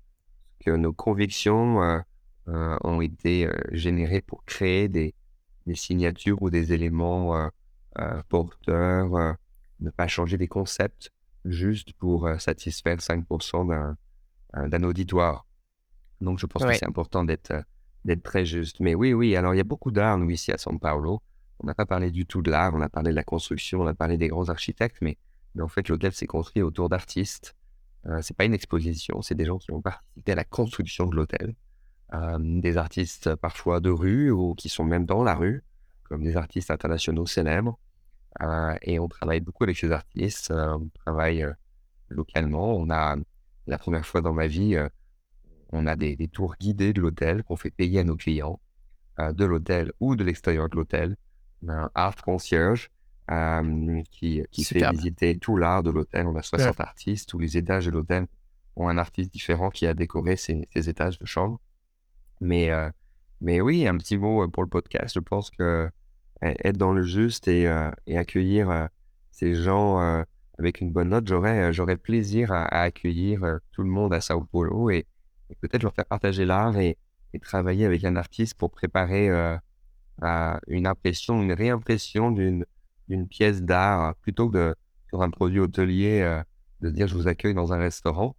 que nos convictions ont été générées pour créer des, des, signatures ou des éléments porteurs, ne pas changer des concepts juste pour satisfaire 5% d'un auditoire. Donc, je pense que c'est important d'être d'être très juste. Mais oui, oui, alors il y a beaucoup d'art, nous, ici à São Paulo. On n'a pas parlé du tout de l'art, on a parlé de la construction, on a parlé des grands architectes, mais, mais en fait, l'hôtel s'est construit autour d'artistes Euh, c'est pas une exposition, c'est des gens qui ont participé à la construction de l'hôtel. Des artistes parfois de rue ou qui sont même dans la rue, comme des artistes internationaux célèbres. Et on travaille beaucoup avec ces artistes. on travaille localement. On a, la première fois dans ma vie, on a des, tours guidés de l'hôtel qu'on fait payer à nos clients, de l'hôtel ou de l'extérieur de l'hôtel. Un art concierge qui, qui fait visiter tout l'art de l'hôtel. On a 60 artistes. Tous les étages de l'hôtel ont un artiste différent qui a décoré ces, étages de chambre. Mais, euh, mais oui, un petit mot euh, pour le podcast. Je pense que e, être dans le juste et, euh, et accueillir ces gens avec une bonne note, j'aurais, j'aurais plaisir à, accueillir tout le monde à Sao Paulo et, peut-être leur faire partager l'art et, travailler avec un artiste pour préparer une impression, une réimpression d'une d'une pièce d'art plutôt que de, sur un produit hôtelier, de dire je vous accueille dans un restaurant.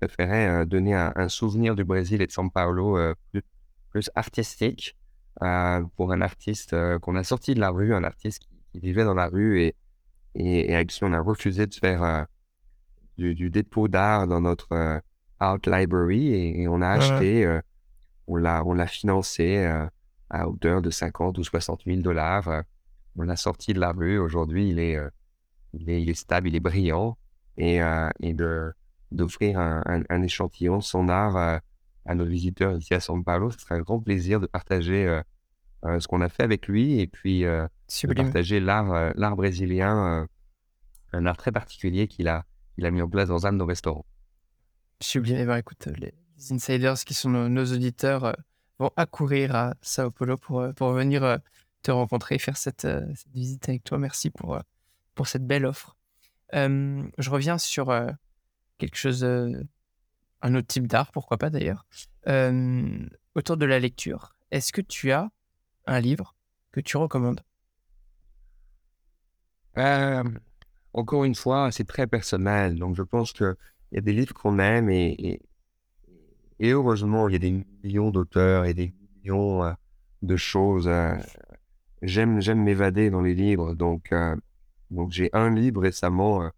Préférais euh, donner un, souvenir du Brésil et de São Paulo euh, plus, artistique pour un artiste qu'on a sorti de la rue, un artiste qui, vivait dans la rue et, et, avec qui on a refusé de faire du, dépôt d'art dans notre art library et, on a acheté, on l'a on l'a financé à hauteur de 50 ou 60 000 dollars on l'a sorti de la rue. Aujourd'hui, il est, euh, il est, stable, il est brillant. Et, euh, et de, d'offrir un, un, échantillon de son art euh, à nos visiteurs ici à São Paulo, ce serait un grand plaisir de partager ce qu'on a fait avec lui et puis de partager l'art, l'art brésilien, un art très particulier qu'il a, il a mis en place dans un de nos restaurants. Sublime. Eh ben, écoute, les insiders qui sont nos, auditeurs vont accourir à Sao Paulo pour, pour venir te rencontrer, faire cette, euh, cette, visite avec toi. Merci pour, euh, pour cette belle offre. je reviens sur euh, quelque chose, un autre type d'art, pourquoi pas d'ailleurs, autour de la lecture. Est-ce que tu as un livre que tu recommandes? Encore une fois, c'est très personnel. Donc, je pense qu'il y a des livres qu'on aime et, et, heureusement, il y a des millions d'auteurs et des millions de choses j'aime j'aime m'évader dans les livres. Donc, euh, donc j'ai un livre récemment euh,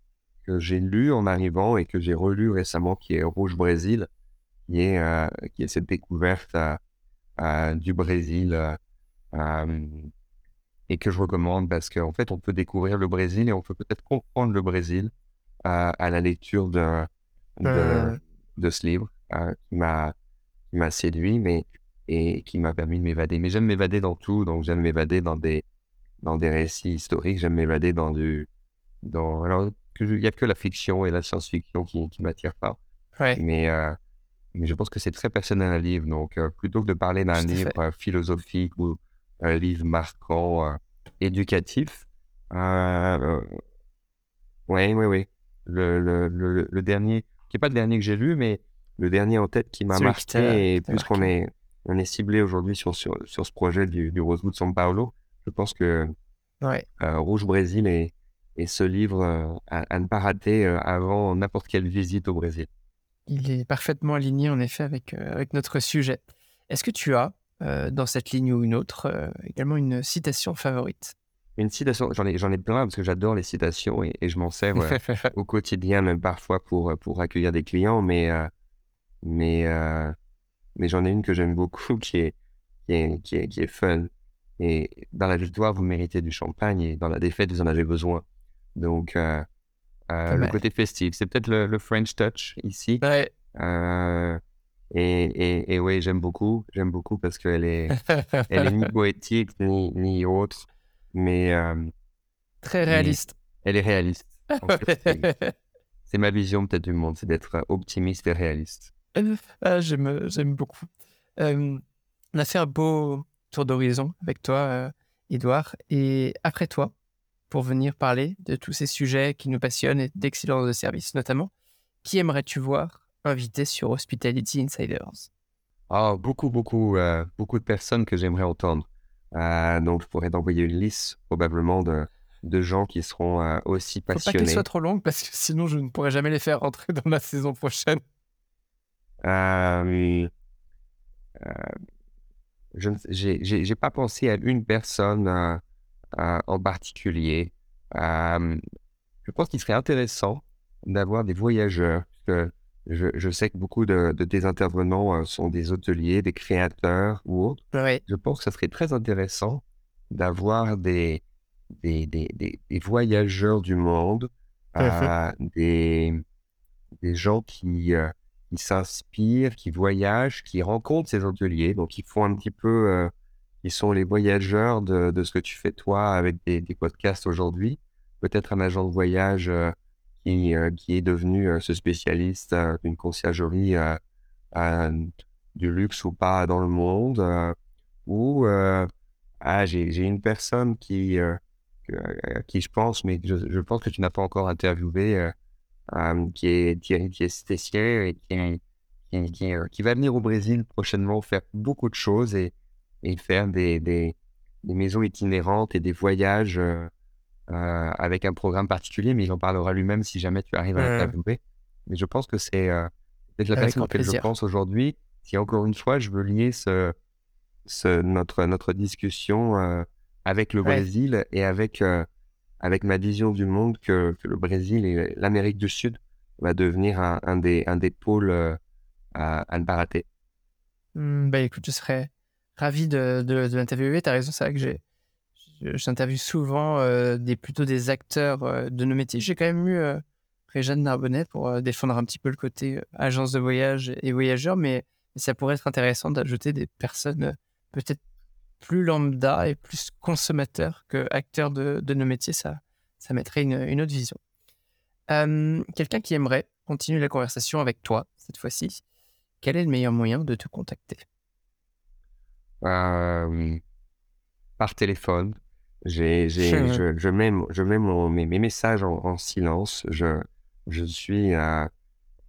que j'ai lu en arrivant et que j'ai relu récemment, qui est Rouge Brésil, qui est, euh, qui est cette découverte du Brésil et que je recommande parce qu'en fait, on peut découvrir le Brésil et on peut peut-être comprendre le Brésil à la lecture de, de, de ce livre qui m'a séduit. Mais et qui m'a permis de m'évader. Mais j'aime m'évader dans tout, donc j'aime m'évader dans des, dans des récits historiques, j'aime m'évader dans du... Dans, alors, il n'y a que la fiction et la science-fiction qui ne m'attirent pas. Mais, euh, mais je pense que c'est très personnel un livre, donc euh, plutôt que de parler d'un livre euh, philosophique ou un livre marquant, éducatif, oui, oui, oui. Le, le, le, dernier, qui n'est pas le dernier que j'ai lu, mais le dernier en tête qui m'a marqué, et puisqu'on est, on est ciblé aujourd'hui sur, sur, sur, ce projet du, du Rosewood São Paulo. Je pense que ouais. Euh, Rouge Brésil est, est ce livre euh, à, ne pas rater euh, avant n'importe quelle visite au Brésil. Il est parfaitement aligné en effet avec, avec notre sujet. Est-ce que tu as, dans cette ligne ou une autre, également une citation favorite? Une citation, j'en ai, j'en ai plein parce que j'adore les citations et, je m'en sers [LAUGHS] au quotidien, même parfois pour, pour accueillir des clients, mais, mais mais j'en ai une que j'aime beaucoup qui est, qui est, qui est, qui est fun. Et dans la victoire, vous méritez du champagne et dans la défaite, vous en avez besoin. Donc, euh, euh, le côté festif, c'est peut-être le, French touch ici. Ouais. Euh, et, et, et, oui, j'aime beaucoup. J'aime beaucoup parce qu'elle est, [LAUGHS] elle est ni poétique ni, ni autre, mais. Très réaliste. Elle est réaliste. [LAUGHS] c'est ma vision peut-être du monde, c'est d'être optimiste et réaliste. [LAUGHS] Ah, j'aime, j'aime beaucoup. on a fait un beau tour d'horizon avec toi, Edouard. Et après toi, pour venir parler de tous ces sujets qui nous passionnent et d'excellence de service notamment, qui aimerais-tu voir invité sur Hospitality Insiders? Oh, Beaucoup, beaucoup, euh, beaucoup de personnes que j'aimerais entendre. Euh, donc, je pourrais t'envoyer une liste probablement de, de gens qui seront euh, aussi passionnés. Faut pas qu'elle soit trop longue parce que sinon je ne pourrais jamais les faire rentrer dans la saison prochaine. Euh, euh, je n'ai pas pensé à une personne euh, en particulier. je pense qu'il serait intéressant d'avoir des voyageurs, que je, je sais que beaucoup de, de tes intervenants euh, sont des hôteliers, des créateurs ou autres. Oui. Je pense que ça serait très intéressant d'avoir des, des, des, voyageurs du monde, euh, des, des gens qui, euh, qui s'inspirent, qui voyagent, qui rencontrent ces hôteliers, donc qui font un petit peu, euh, ils sont les voyageurs de, de ce que tu fais toi avec des, des podcasts aujourd'hui. Peut-être un agent de voyage euh, qui, euh, qui est devenu euh, ce spécialiste d'une conciergerie du luxe ou pas dans le monde, ou ah, j'ai une personne qui, qui je pense, mais je, je pense que tu n'as pas encore interviewé, qui est Thierry et qui, qui, qui va venir au Brésil prochainement faire beaucoup de choses et, et faire des, des, des maisons itinérantes et des voyages euh, euh, avec un programme particulier, mais il en parlera lui-même si jamais tu arrives à Mhm. l'interviewer. Mais je pense que c'est euh, peut-être la personne auquel je pense aujourd'hui. Si encore une fois, je veux lier ce, ce, notre, notre discussion avec le Ouais. Brésil et avec, avec ma vision du monde que, que le Brésil et l'Amérique du Sud va devenir un, un des, un des pôles à, à ne pas rater. Hmm, bah écoute, je serais ravi de, de, de l'interviewer. T'as raison, c'est vrai que j'ai, j'interviewe souvent euh, des, plutôt des acteurs euh, de nos métiers. J'ai quand même eu euh, Réjeanne Narbonnet pour euh, défendre un petit peu le côté agence de voyage et voyageurs, mais ça pourrait être intéressant d'ajouter des personnes peut-être plus lambda et plus consommateurs que acteurs de, de nos métiers. Ça, ça mettrait une, une autre vision. Quelqu'un qui aimerait continuer la conversation avec toi cette fois-ci, quel est le meilleur moyen de te contacter? Euh, par téléphone. J'ai, j'ai, je, je mets, je mets mon, mes, mes messages en, en silence. Je, je suis, euh,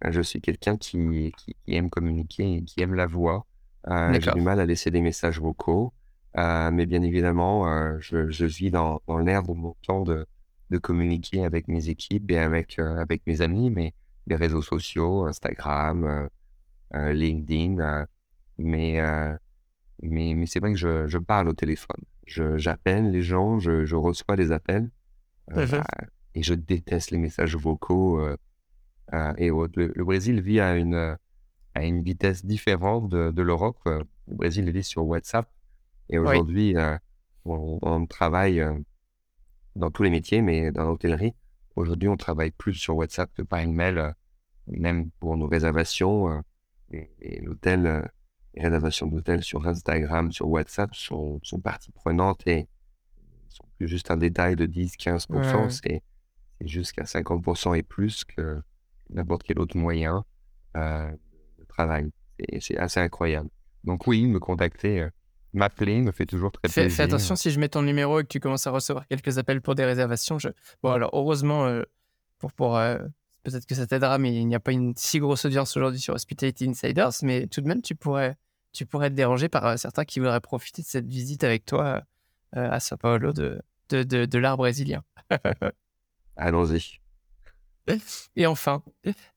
je suis quelqu'un qui, qui, aime communiquer et qui aime la voix. Euh, j'ai du mal à laisser des messages vocaux. Euh, mais bien évidemment, je, je vis dans, dans l'air de mon temps de, de communiquer avec mes équipes et avec, avec mes amis, mais les réseaux sociaux, Instagram, LinkedIn. mais, mais, mais c'est vrai que je, je parle au téléphone. J'appelle les gens, je, je reçois des appels. euh, et je déteste les messages vocaux euh, euh, et autres. Le, le Brésil vit à une, à une vitesse différente de, de l'Europe. Le Brésil vit sur WhatsApp. Et aujourd'hui, on, on travaille dans tous les métiers, mais dans l'hôtellerie, aujourd'hui, on travaille plus sur WhatsApp que par email, même pour nos réservations. et, et l'hôtel, réservations d'hôtel sur Instagram, sur WhatsApp sont, sont partie prenante et sont plus juste un détail de 10-15%, Ouais, c'est jusqu'à 50% et plus que n'importe quel autre moyen euh, de travail. Et c'est assez incroyable. Donc oui, me contacter, euh, m'appeler me fait toujours très Fais, plaisir. fais attention si je mets ton numéro et que tu commences à recevoir quelques appels pour des réservations. Je... Bon, alors heureusement, euh, pour, pour, peut-être que ça t'aidera, mais il n'y a pas une si grosse audience aujourd'hui sur Hospitality Insiders, mais tout de même, tu pourrais, tu pourrais être dérangé par euh, certains qui voudraient profiter de cette visite avec toi euh, à Sao Paulo de, de, de, de l'art brésilien. [LAUGHS] Allons-y. Et enfin,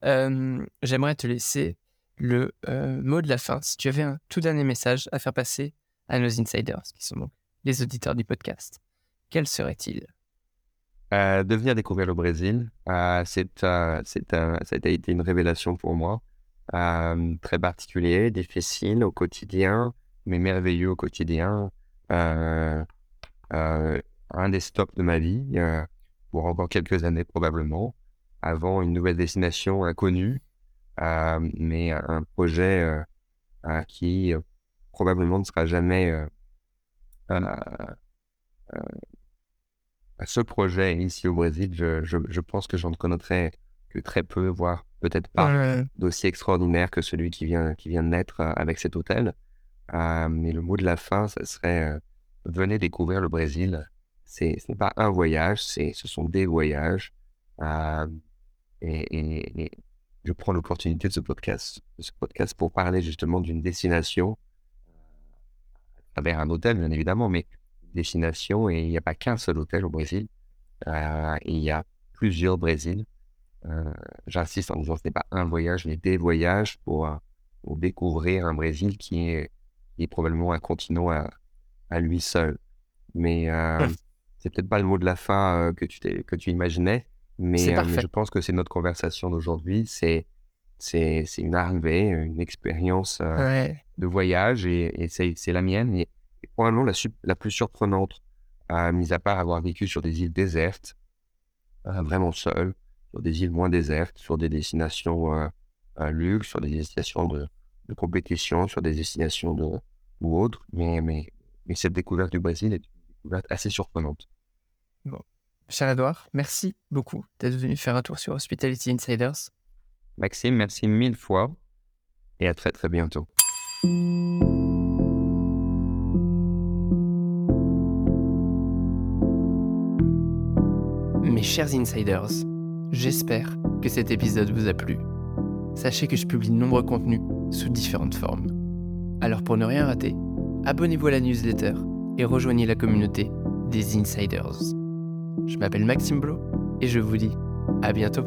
euh, j'aimerais te laisser le euh, mot de la fin. Si tu avais un tout dernier message à faire passer à nos insiders, qui sont donc les auditeurs du podcast, quel serait-il? Euh, de venir découvrir le Brésil, euh, euh, ça a été une révélation pour moi. Euh, très particulier, difficile au quotidien, mais merveilleux au quotidien. Euh, un des stops de ma vie, pour encore quelques années probablement, avant une nouvelle destination inconnue, mais un projet qui probablement ne sera jamais ce projet ici au Brésil, je, je, je pense que j'en connaîtrais que très peu, voire peut-être pas Euh, d'aussi extraordinaire que celui qui vient, qui vient de naître euh, avec cet hôtel. Euh, mais le mot de la fin, ce serait euh, venez découvrir le Brésil. C'est, ce n'est pas un voyage, c'est, ce sont des voyages. Euh, et, et- et je prends l'opportunité de ce podcast, de ce podcast pour parler justement d'une destination à travers un hôtel, bien évidemment, mais destination et il n'y a pas qu'un seul hôtel au Brésil. Euh, il y a plusieurs Brésils. Euh, J'insiste en disant que ce n'est pas un voyage, mais des voyages pour, euh, pour découvrir un Brésil qui est, qui est probablement un continent à, à lui seul. Mais euh, Ouais. c'est peut-être pas le mot de la fin que, tu que tu imaginais, mais, je pense que c'est notre conversation d'aujourd'hui. C'est c'est une arrivée, une expérience de voyage et, c'est la mienne. Et, probablement la, la, plus surprenante, mis à part avoir vécu sur des îles désertes, vraiment seul, sur des îles moins désertes, sur des destinations luxe, sur des destinations de, de, compétition, sur des destinations de, ou autres. Mais, mais, mais cette découverte du Brésil est une découverte assez surprenante. Bon. Cher Edouard, merci beaucoup d'être venu faire un tour sur Hospitality Insiders. Maxime, merci mille fois et à très très bientôt. Chers insiders, j'espère que cet épisode vous a plu. Sachez que je publie de nombreux contenus sous différentes formes. Alors pour ne rien rater, abonnez-vous à la newsletter et rejoignez la communauté des insiders. Je m'appelle Maxime Blo et je vous dis à bientôt.